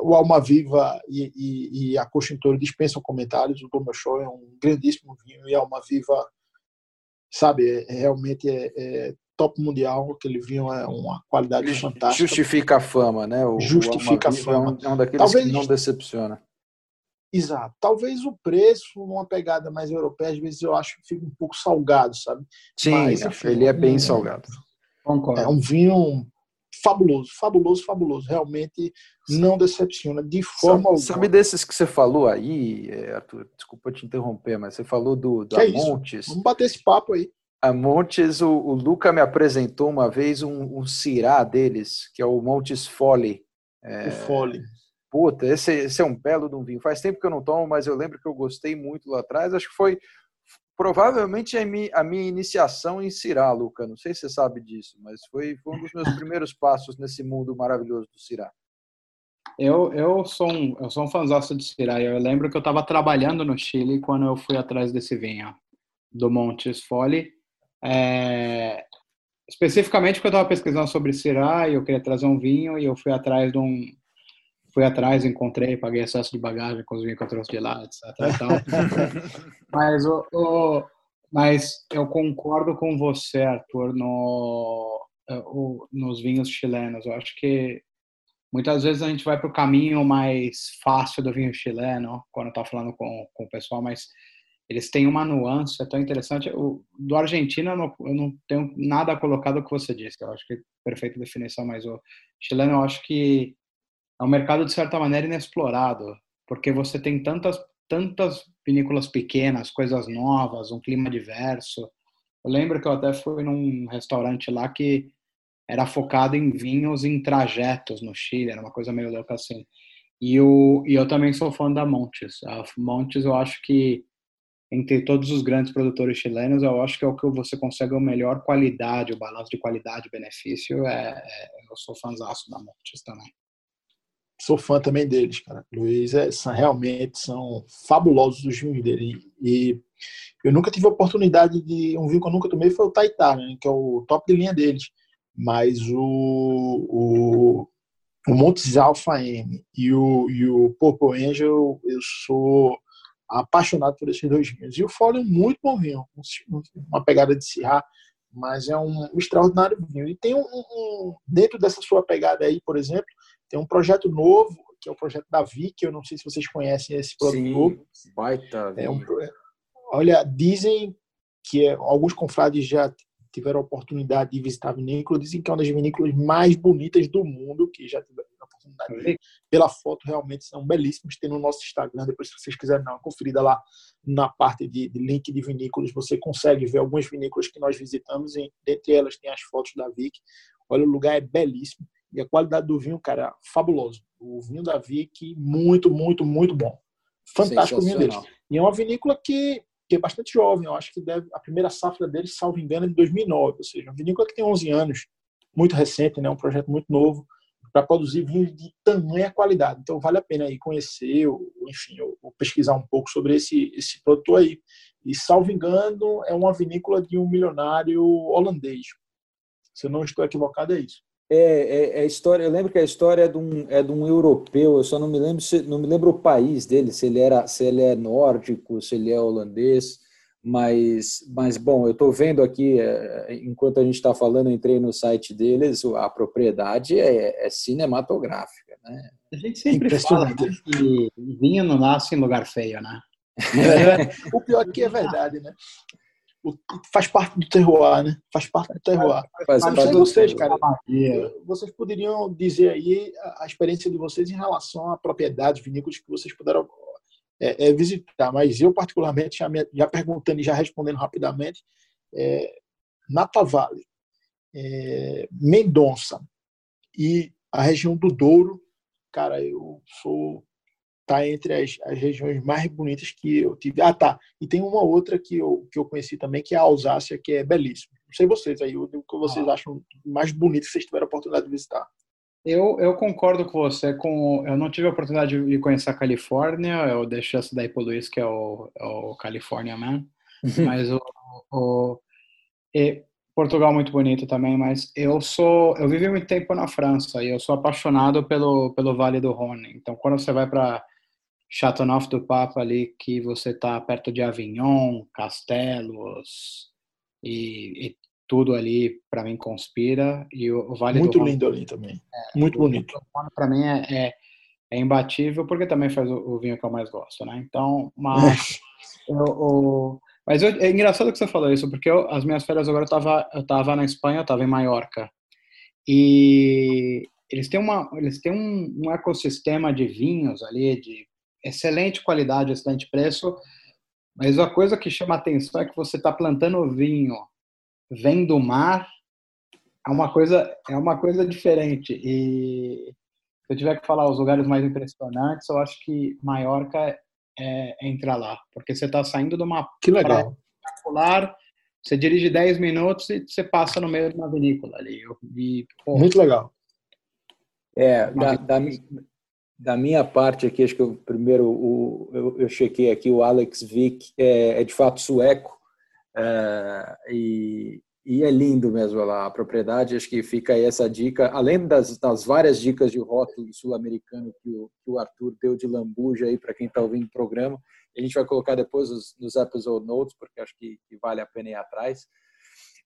o Alma Viva e, e, e a Coxintora dispensam comentários. O Dom Show é um grandíssimo vinho e a Alma Viva, sabe, é, é, realmente é, é, top mundial. Aquele vinho é uma qualidade fantástica. Justifica a fama, né? O, Justifica o a fama. É um, é um daqueles Talvez, que não decepciona. Exato. Talvez o preço, numa pegada mais europeia, às vezes eu acho que fica um pouco salgado, sabe? Sim, Mas, enfim, ele é bem um, salgado. Concordo. É um vinho fabuloso, fabuloso, fabuloso. Realmente não decepciona de forma sabe, alguma. Sabe desses que você falou aí, é, Arthur? Desculpa te interromper, mas você falou do, do Montes. Vamos bater esse papo aí. A Montes, o, o Luca me apresentou uma vez um, um cirá deles, que é o Montes Folly. É, o Folly. Puta, esse, esse é um belo de um vinho. Faz tempo que eu não tomo, mas eu lembro que eu gostei muito lá atrás. Acho que foi provavelmente a minha, a minha iniciação em Cirá, Luca. Não sei se você sabe disso, mas foi, um dos meus primeiros passos nesse mundo maravilhoso do Cirá. Eu, eu sou um, eu sou um de Cirá. Eu lembro que eu estava trabalhando no Chile quando eu fui atrás desse vinho, do Montes Folly. É, especificamente porque eu estava pesquisando sobre Cirá e eu queria trazer um vinho e eu fui atrás de um, fui atrás, encontrei, paguei excesso de bagagem vinhos que eu trouxe de lá, etc. [LAUGHS] mas, o, o, mas eu concordo com você, Arthur, no, é, o, nos vinhos chilenos. Eu acho que muitas vezes a gente vai para o caminho mais fácil do vinho chileno, quando está falando com, com o pessoal, mas eles têm uma nuance é tão interessante. O, do Argentina, eu não, eu não tenho nada colocado o que você disse. Eu acho que é perfeita definição, mas o chileno, eu acho que é um mercado de certa maneira inexplorado, porque você tem tantas tantas vinícolas pequenas, coisas novas, um clima diverso. Eu lembro que eu até fui num restaurante lá que era focado em vinhos em trajetos no Chile, era uma coisa meio louca assim. E, o, e eu também sou fã da Montes. A Montes, eu acho que entre todos os grandes produtores chilenos, eu acho que é o que você consegue a melhor qualidade, o balanço de qualidade e benefício. É, é, eu sou fãzaço da Montes também sou fã também deles, cara. Luiz, é, são, realmente são fabulosos os vinhos dele. E eu nunca tive a oportunidade de. Um vinho que eu nunca tomei foi o Taitá, né, que é o top de linha deles. Mas o, o, o Montes Alpha M e o, e o Purple Angel, eu sou apaixonado por esses dois vinhos. E o Foley é um muito bom vinho, uma pegada de Syrah, mas é um extraordinário vinho. E tem um, um, dentro dessa sua pegada aí, por exemplo, tem um projeto novo, que é o projeto da Vic, eu não sei se vocês conhecem esse produtor. Sim, baita. É um, olha, dizem que é, alguns confrades já tiveram a oportunidade de visitar a vinícola, dizem que é uma das vinícolas mais bonitas do mundo, que já tiveram a oportunidade de ver. Pela foto, realmente são belíssimos. Tem no nosso Instagram, depois se vocês quiserem dar uma conferida lá na parte de, de link de vinícolas, você consegue ver algumas vinícolas que nós visitamos, e dentre elas tem as fotos da Vic. Olha, o lugar é belíssimo. E a qualidade do vinho, cara, fabuloso. O vinho da Vic, muito, muito, muito bom. Fantástico o vinho deles. E é uma vinícola que, que é bastante jovem. Eu acho que deve, a primeira safra deles, salvo engano, é de 2009. Ou seja, uma vinícola que tem 11 anos, muito recente, né? um projeto muito novo, para produzir vinhos de tamanha qualidade. Então, vale a pena aí conhecer, ou, enfim, ou, ou pesquisar um pouco sobre esse, esse produtor aí. E, salvo engano, é uma vinícola de um milionário holandês. Se eu não estou equivocado, é isso. É, é, é, história. Eu lembro que a história é de um, é de um europeu. Eu só não me lembro se, não me lembro o país dele, se ele era, se ele é nórdico, se ele é holandês. Mas, mas bom, eu estou vendo aqui, é, enquanto a gente está falando, entrei no site deles. A propriedade é, é cinematográfica, né? A gente sempre fala que vinho não nasce em lugar feio, né? [LAUGHS] [LAUGHS] O pior é que é verdade, né? Faz parte do terroir, né? Faz parte do terroir. Faz, Mas parte vocês, cara, vocês poderiam dizer aí a, experiência de vocês em relação a propriedades vinícolas que vocês puderam é, é, visitar. Mas eu, particularmente, já, me, já, perguntando e já respondendo rapidamente, é, Napa Valley, é, Mendonça e a região do Douro, cara, eu sou tá entre as, as regiões mais bonitas que eu tive. Ah, tá. E tem uma outra que eu, que eu conheci também, que é a Alsácia, que é belíssima. Não sei vocês aí, o que vocês ah. acham mais bonito que vocês tiveram a oportunidade de visitar. Eu, eu concordo com você. Com, eu não tive a oportunidade de conhecer a Califórnia, eu deixei essa daí pro Luiz, que é o, é o California Man. mas o, o e Portugal muito bonito também, mas eu sou, eu vivi muito tempo na França e eu sou apaixonado pelo pelo Vale do Rhône. Então, quando você vai para Chateauneuf do Papa ali, que você está perto de Avignon, Castelos e, e tudo ali para mim conspira e o, o Vale muito do lindo ali também, é, muito bonito. Para mim é, é, é, imbatível porque também faz o, o, vinho que eu mais gosto, né? Então, mas [LAUGHS] eu, o, mas eu, é engraçado que você falou isso porque eu, as minhas férias agora eu tava eu tava na Espanha, eu tava em Maiorca e eles têm uma eles têm um, um ecossistema de vinhos ali de excelente qualidade, excelente preço, mas a coisa que chama atenção é que você está plantando vinho, vem do mar, é uma coisa é uma coisa diferente. E se eu tiver que falar os lugares mais impressionantes, eu acho que Maiorca é, é entrar lá, porque você está saindo de uma que legal espetacular, você dirige 10 minutos e você passa no meio de uma vinícola ali. Eu vi, Muito legal. É, da, da, da minha parte aqui, acho que o primeiro o, eu, eu chequei aqui, o Alex Vick é, é de fato sueco é, e, e, é lindo mesmo lá a propriedade. Acho que fica aí essa dica, além das, das várias dicas de rótulo sul-americano que que o Arthur deu de lambuja aí para quem está ouvindo o programa. A gente vai colocar depois nos, nos episode notes, porque acho que, que vale a pena ir atrás.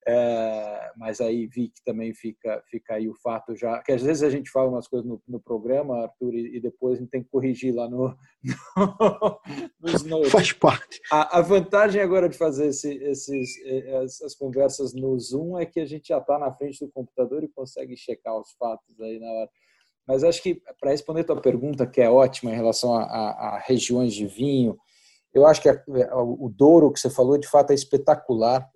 É, mas aí vi que também fica, fica aí o fato já, que às vezes a gente fala umas coisas no, no programa, Arthur, e, e, depois a gente tem que corrigir lá no, no [LAUGHS] nos notes. Faz parte. A, a, vantagem agora de fazer esse, esses, essas conversas no Zoom é que a gente já está na frente do computador e consegue checar os fatos aí na hora. Mas acho que para responder a tua pergunta, que é ótima em relação a, a, a regiões de vinho, eu acho que a, o Douro que você falou de fato é espetacular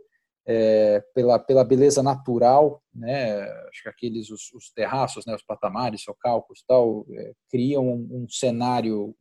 é, pela, pela beleza natural, né? Acho que aqueles os, os terraços, né? Os patamares, socalcos, tal, é, criam um, um cenário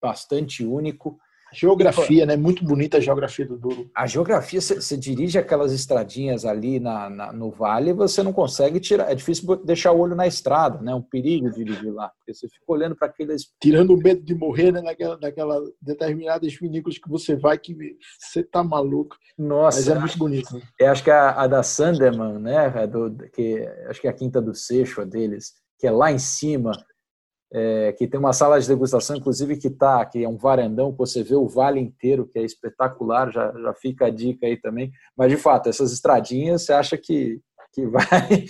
bastante único Geografia, né? Muito bonita a geografia do Douro. A geografia, você dirige aquelas estradinhas ali na, na, no vale, você não consegue tirar. É difícil deixar o olho na estrada, né? Um perigo dirigir lá, porque você fica olhando para aqueles. Tirando o medo de morrer, né? Naquela, naquela determinadas vinícolas que você vai, que você tá maluco. Nossa. Mas é muito bonito. Né? Eu acho que a, a da Sanderman, né? É do, que, acho que é a quinta do Seixo deles, que é lá em cima é, que tem uma sala de degustação, inclusive, que tá, que é um varandão, que você vê o vale inteiro, que é espetacular, já, já fica a dica aí também. Mas, de fato, essas estradinhas, você acha que, que [LAUGHS] vai,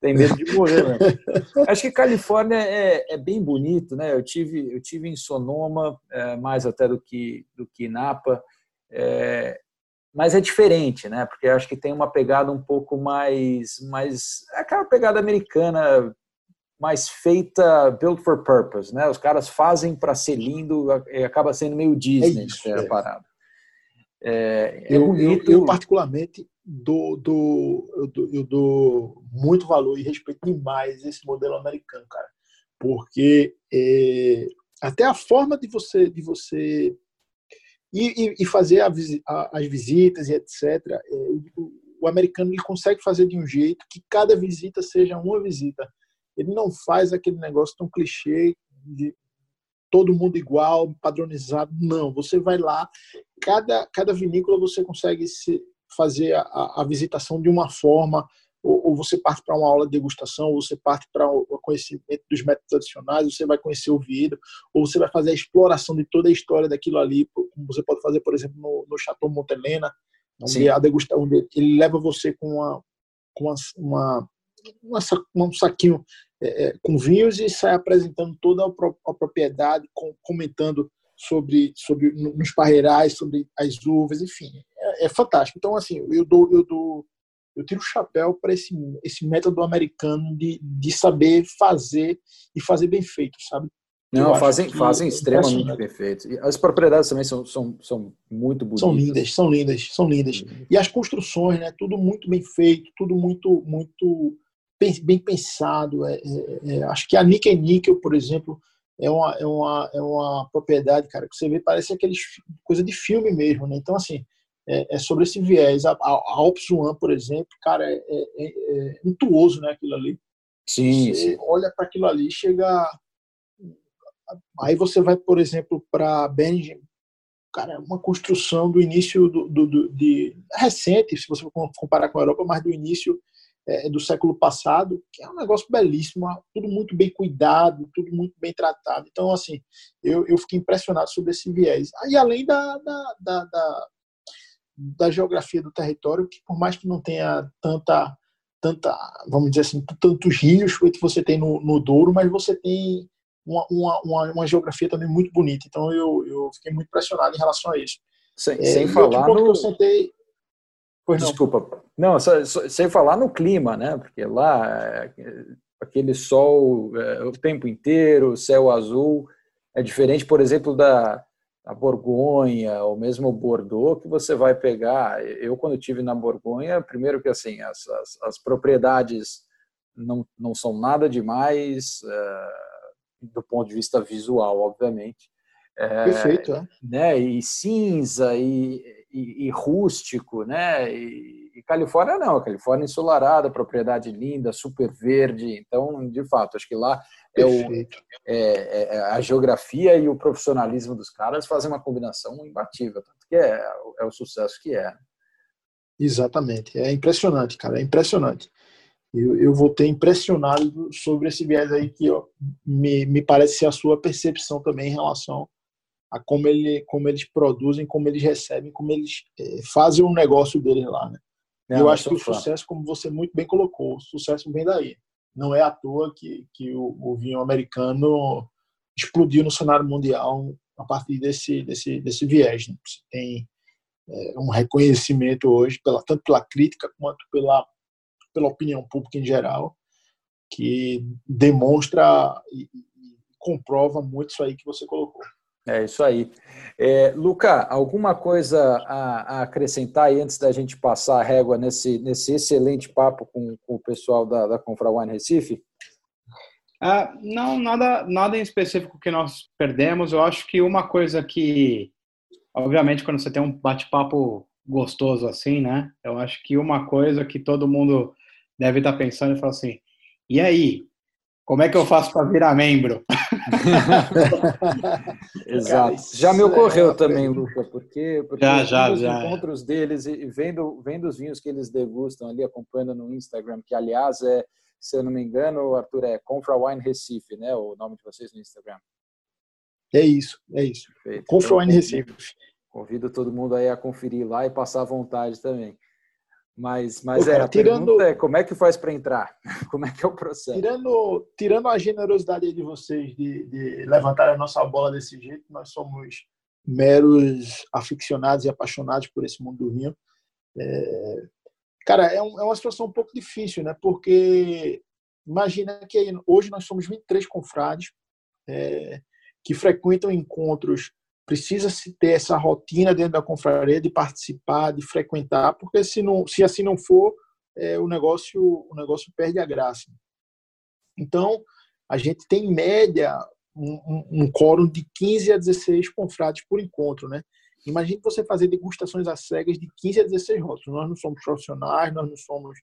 tem medo de morrer, né? [LAUGHS] Acho que Califórnia é, é bem bonito, né? Eu tive, eu tive em Sonoma, é, mais até do que, do que Napa, é, mas é diferente, né? Porque acho que tem uma pegada um pouco mais, mais é aquela pegada americana mas feita built for purpose, né? Os caras fazem para ser lindo, e acaba sendo meio Disney é isso, é. a parada. É, é eu, bonito. Eu, eu, particularmente dou, dou, eu, dou, eu dou muito valor e respeito demais esse modelo americano, cara, porque é, até a forma de você de você ir, e fazer a, a, as visitas e etc. É, o, o americano ele consegue fazer de um jeito que cada visita seja uma visita ele não faz aquele negócio tão clichê de todo mundo igual, padronizado. Não, você vai lá, cada, cada vinícola você consegue se, fazer a, a visitação de uma forma, ou, ou você parte para uma aula de degustação, ou você parte para o conhecimento dos métodos tradicionais, você vai conhecer o vidro, ou você vai fazer a exploração de toda a história daquilo ali, como você pode fazer, por exemplo, no, no Chateau Montelena, onde, a degustação, onde ele leva você com uma, com uma, uma, uma um saquinho é, é, com vinhos e sai apresentando toda a, propriedade, comentando sobre, sobre nos parreirais, sobre as uvas, enfim, é, é fantástico. Então, assim, eu dou, eu dou, eu tiro o chapéu para esse, esse método americano de, de saber fazer e fazer bem feito, sabe? Não, fazem, fazem é extremamente perfeitos. E as propriedades também são, são, são muito bonitas. São lindas, são lindas, são lindas. Uhum. E as construções, né? Tudo muito bem feito, tudo muito, muito bem, pensado. É, é, é, acho que a Nickel Nickel, por exemplo, é uma, é, uma, é uma propriedade, cara, que você vê, parece aqueles coisa de filme mesmo, né? Então, assim, é, é sobre esse viés. A, a, a Alps One, por exemplo, cara, é, é, é untuoso, né? Aquilo ali. Sim. Você sim. olha para aquilo ali, chega Aí você vai, por exemplo, para Benjamin, cara, uma construção do início do, do, do, de recente, se você comparar com a Europa, mas do início é, do século passado, que é um negócio belíssimo, tudo muito bem cuidado, tudo muito bem tratado. Então, assim, eu, eu fiquei impressionado sobre esse viés. Aí, além da, da, da, da, da geografia do território, que por mais que não tenha tanta tanta, vamos dizer assim, tantos rios que você tem no, no Douro, mas você tem uma, uma, uma, geografia também muito bonita. Então eu, eu fiquei muito impressionado em relação a isso. Sem, é, sem falar no... que eu sentei... Pois Desculpa. Não, não só, só, sem falar no clima, né? Porque lá é, aquele sol é, o tempo inteiro, céu azul, é diferente, por exemplo, da, da Borgonha ou mesmo Bordeaux, que você vai pegar. Eu, quando estive na Borgonha, primeiro que assim, as, as, as propriedades não, não são nada demais, uh, do ponto de vista visual, obviamente. É, Perfeito, é. Né, e cinza e, e, e rústico, né? E, e, Califórnia não, a Califórnia ensolarada, propriedade linda, super verde. Então, de fato, acho que lá é, o, é, é, é, a geografia e o profissionalismo dos caras fazem uma combinação imbatível, tanto que é, é o sucesso que é. Exatamente, é impressionante, cara, é impressionante eu, eu voltei impressionado sobre esse viés aí que ó, me, me parece ser a sua percepção também em relação a como, ele, como eles produzem, como eles recebem, como eles é, fazem o negócio deles lá, né? Não, eu acho que o sucesso, como você muito bem colocou, o sucesso vem daí. Não é à toa que, que o, o vinho americano explodiu no cenário mundial a partir desse, desse, desse viés. Né? Você tem é, um reconhecimento hoje, pela, tanto pela crítica quanto pela pela opinião pública em geral, que demonstra e, comprova muito isso aí que você colocou. É isso aí. É, Luca, alguma coisa a, a, acrescentar aí antes da gente passar a régua nesse, nesse excelente papo com, com o pessoal da, da Confra Wine Recife? Ah, não, nada, nada em específico que nós perdemos. Eu acho que uma coisa que, obviamente, quando você tem um bate-papo gostoso assim, né? Eu acho que uma coisa que todo mundo deve estar pensando e falar assim: e aí? Como é que eu faço para virar membro? [LAUGHS] Exato. Já me ocorreu é também, Luca, porque, porque já, já, os já. encontros deles e vendo, vendo os vinhos que eles degustam ali, acompanhando no Instagram, que aliás é, se eu não me engano, Arthur, é Confra Wine Recife, né? O nome de vocês no Instagram. É isso, é isso. Perfeito. Confra Wine Recife. Convido todo mundo aí a conferir lá e passar à vontade também. Mas, mas Pô, cara, é, a tirando, é como é que faz para entrar? [LAUGHS] Como é que é o processo? Tirando, tirando a generosidade de vocês de, de levantar a nossa bola desse jeito, nós somos meros aficionados e apaixonados por esse mundo do vinho. É, cara, é, um, é, uma situação um pouco difícil, né? Porque imagina que hoje nós somos 23 confrades é, que frequentam encontros precisa-se ter essa rotina dentro da confraria de participar, de frequentar, porque se, não, se assim não for, é, o, negócio, o negócio perde a graça. Então, a gente tem em média um, um, um quórum de 15 a 16 confrades por encontro, né? Imagine você fazer degustações às cegas de 15 a 16 rótulos. Nós não somos profissionais, nós não somos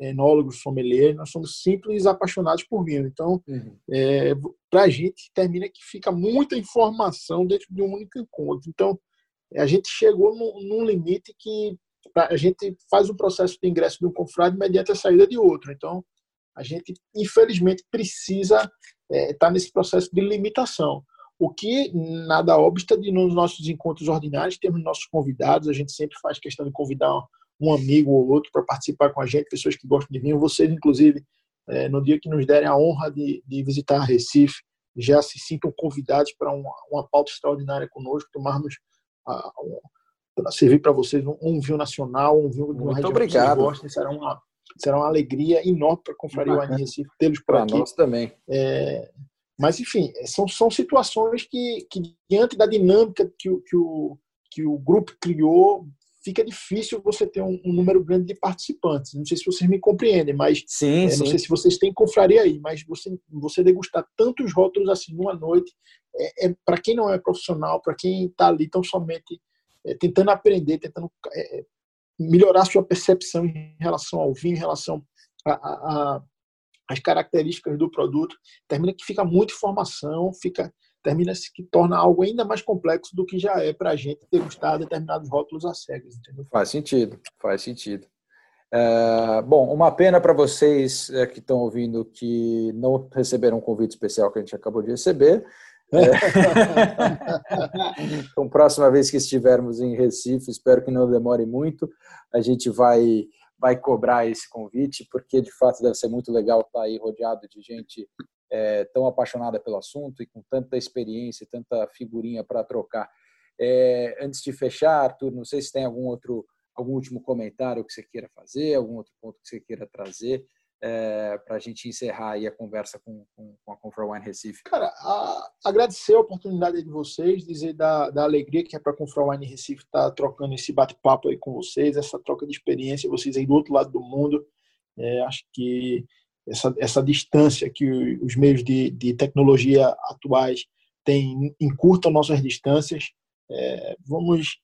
enólogos, sommeliers, nós somos simples apaixonados por vinho. Então, uhum. é, para a gente, termina que fica muita informação dentro de um único encontro. Então, a gente chegou num, num limite que a gente faz um processo de ingresso de um confrade mediante a saída de outro. Então, a gente, infelizmente, precisa estar é, tá nesse processo de limitação. O que nada obsta de nos nossos encontros ordinários, temos nossos convidados, a gente sempre faz questão de convidar um amigo ou outro para participar com a gente, pessoas que gostam de vinho. Vocês, inclusive, é, no dia que nos derem a honra de, de visitar Recife, já se sintam convidados para uma, uma pauta extraordinária conosco, tomarmos para servir para vocês um, um, vinho nacional, um vinho de uma Muito obrigado. que gostem. Será uma, será uma alegria enorme para a Confraria Wine Recife tê-los por pra aqui. nós também. É, mas, enfim, são, são situações que, que, diante da dinâmica que, que, o, que o grupo criou, fica difícil você ter um, um, número grande de participantes. Não sei se vocês me compreendem, mas sim, é, sim. não sei se vocês têm confraria aí, mas você, você degustar tantos rótulos assim numa noite, é, é para quem não é profissional, para quem está ali tão somente é, tentando aprender, tentando é, melhorar sua percepção em relação ao vinho, em relação a, a, a as características do produto, termina que fica muita informação, fica termina-se que torna algo ainda mais complexo do que já é para a gente degustar determinados rótulos a cegas. Entendeu? Faz sentido, faz sentido. É, bom, uma pena para vocês é, que estão ouvindo que não receberam um convite especial que a gente acabou de receber. É. [LAUGHS] então, próxima vez que estivermos em Recife, espero que não demore muito, a gente vai vai cobrar esse convite, porque de fato deve ser muito legal estar aí rodeado de gente é, tão apaixonada pelo assunto e com tanta experiência, tanta figurinha para trocar. É, antes de fechar, Arthur, não sei se tem algum outro, algum último comentário que você queira fazer, algum outro ponto que você queira trazer é, para a gente encerrar aí a conversa com, com, com a Confra Wine Recife. Cara, a, agradecer a oportunidade de vocês, dizer da, da alegria que é para a Confra Wine Recife estar tá trocando esse bate-papo aí com vocês, essa troca de experiência, vocês aí do outro lado do mundo. É, acho que essa, essa distância que os meios de, de tecnologia atuais têm encurtam nossas distâncias. É, vamos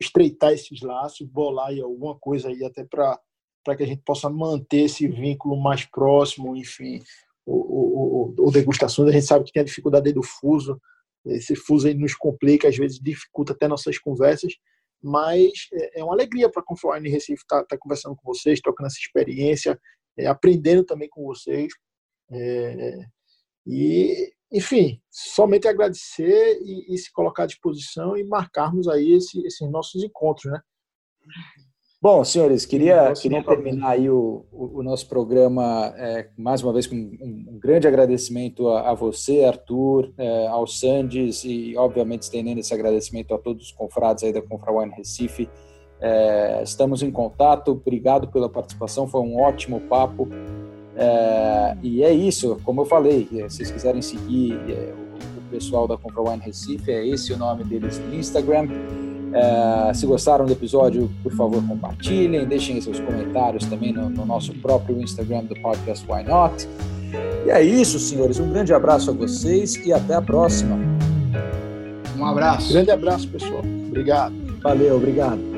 estreitar esses laços, bolar aí alguma coisa aí até para para que a gente possa manter esse vínculo mais próximo, enfim, o, o, o degustações. A gente sabe que tem a dificuldade do fuso, esse fuso aí nos complica, às vezes dificulta até nossas conversas, mas é, é uma alegria para a Confluent Recife estar tá, tá conversando com vocês, trocando essa experiência, é, aprendendo também com vocês. É, e, enfim, somente agradecer e, e, se colocar à disposição e marcarmos aí esse, esses nossos encontros, né? Bom, senhores, queria, queria terminar aí o, o, o nosso programa é, mais uma vez com um, um grande agradecimento a, a você, Arthur, é, ao Sandes e, obviamente, estendendo esse agradecimento a todos os confrades aí da Confra Wine Recife. É, estamos em contato, obrigado pela participação, foi um ótimo papo. É, e é isso, como eu falei, se vocês quiserem seguir é, o, o pessoal da Confra Wine Recife, é esse o nome deles no Instagram. É, se gostaram do episódio, por favor, compartilhem, deixem seus comentários também no, no, nosso próprio Instagram do podcast Why Not. E é isso, senhores. Um grande abraço a vocês e até a próxima. Um abraço. Grande abraço, pessoal. Obrigado. Valeu, obrigado.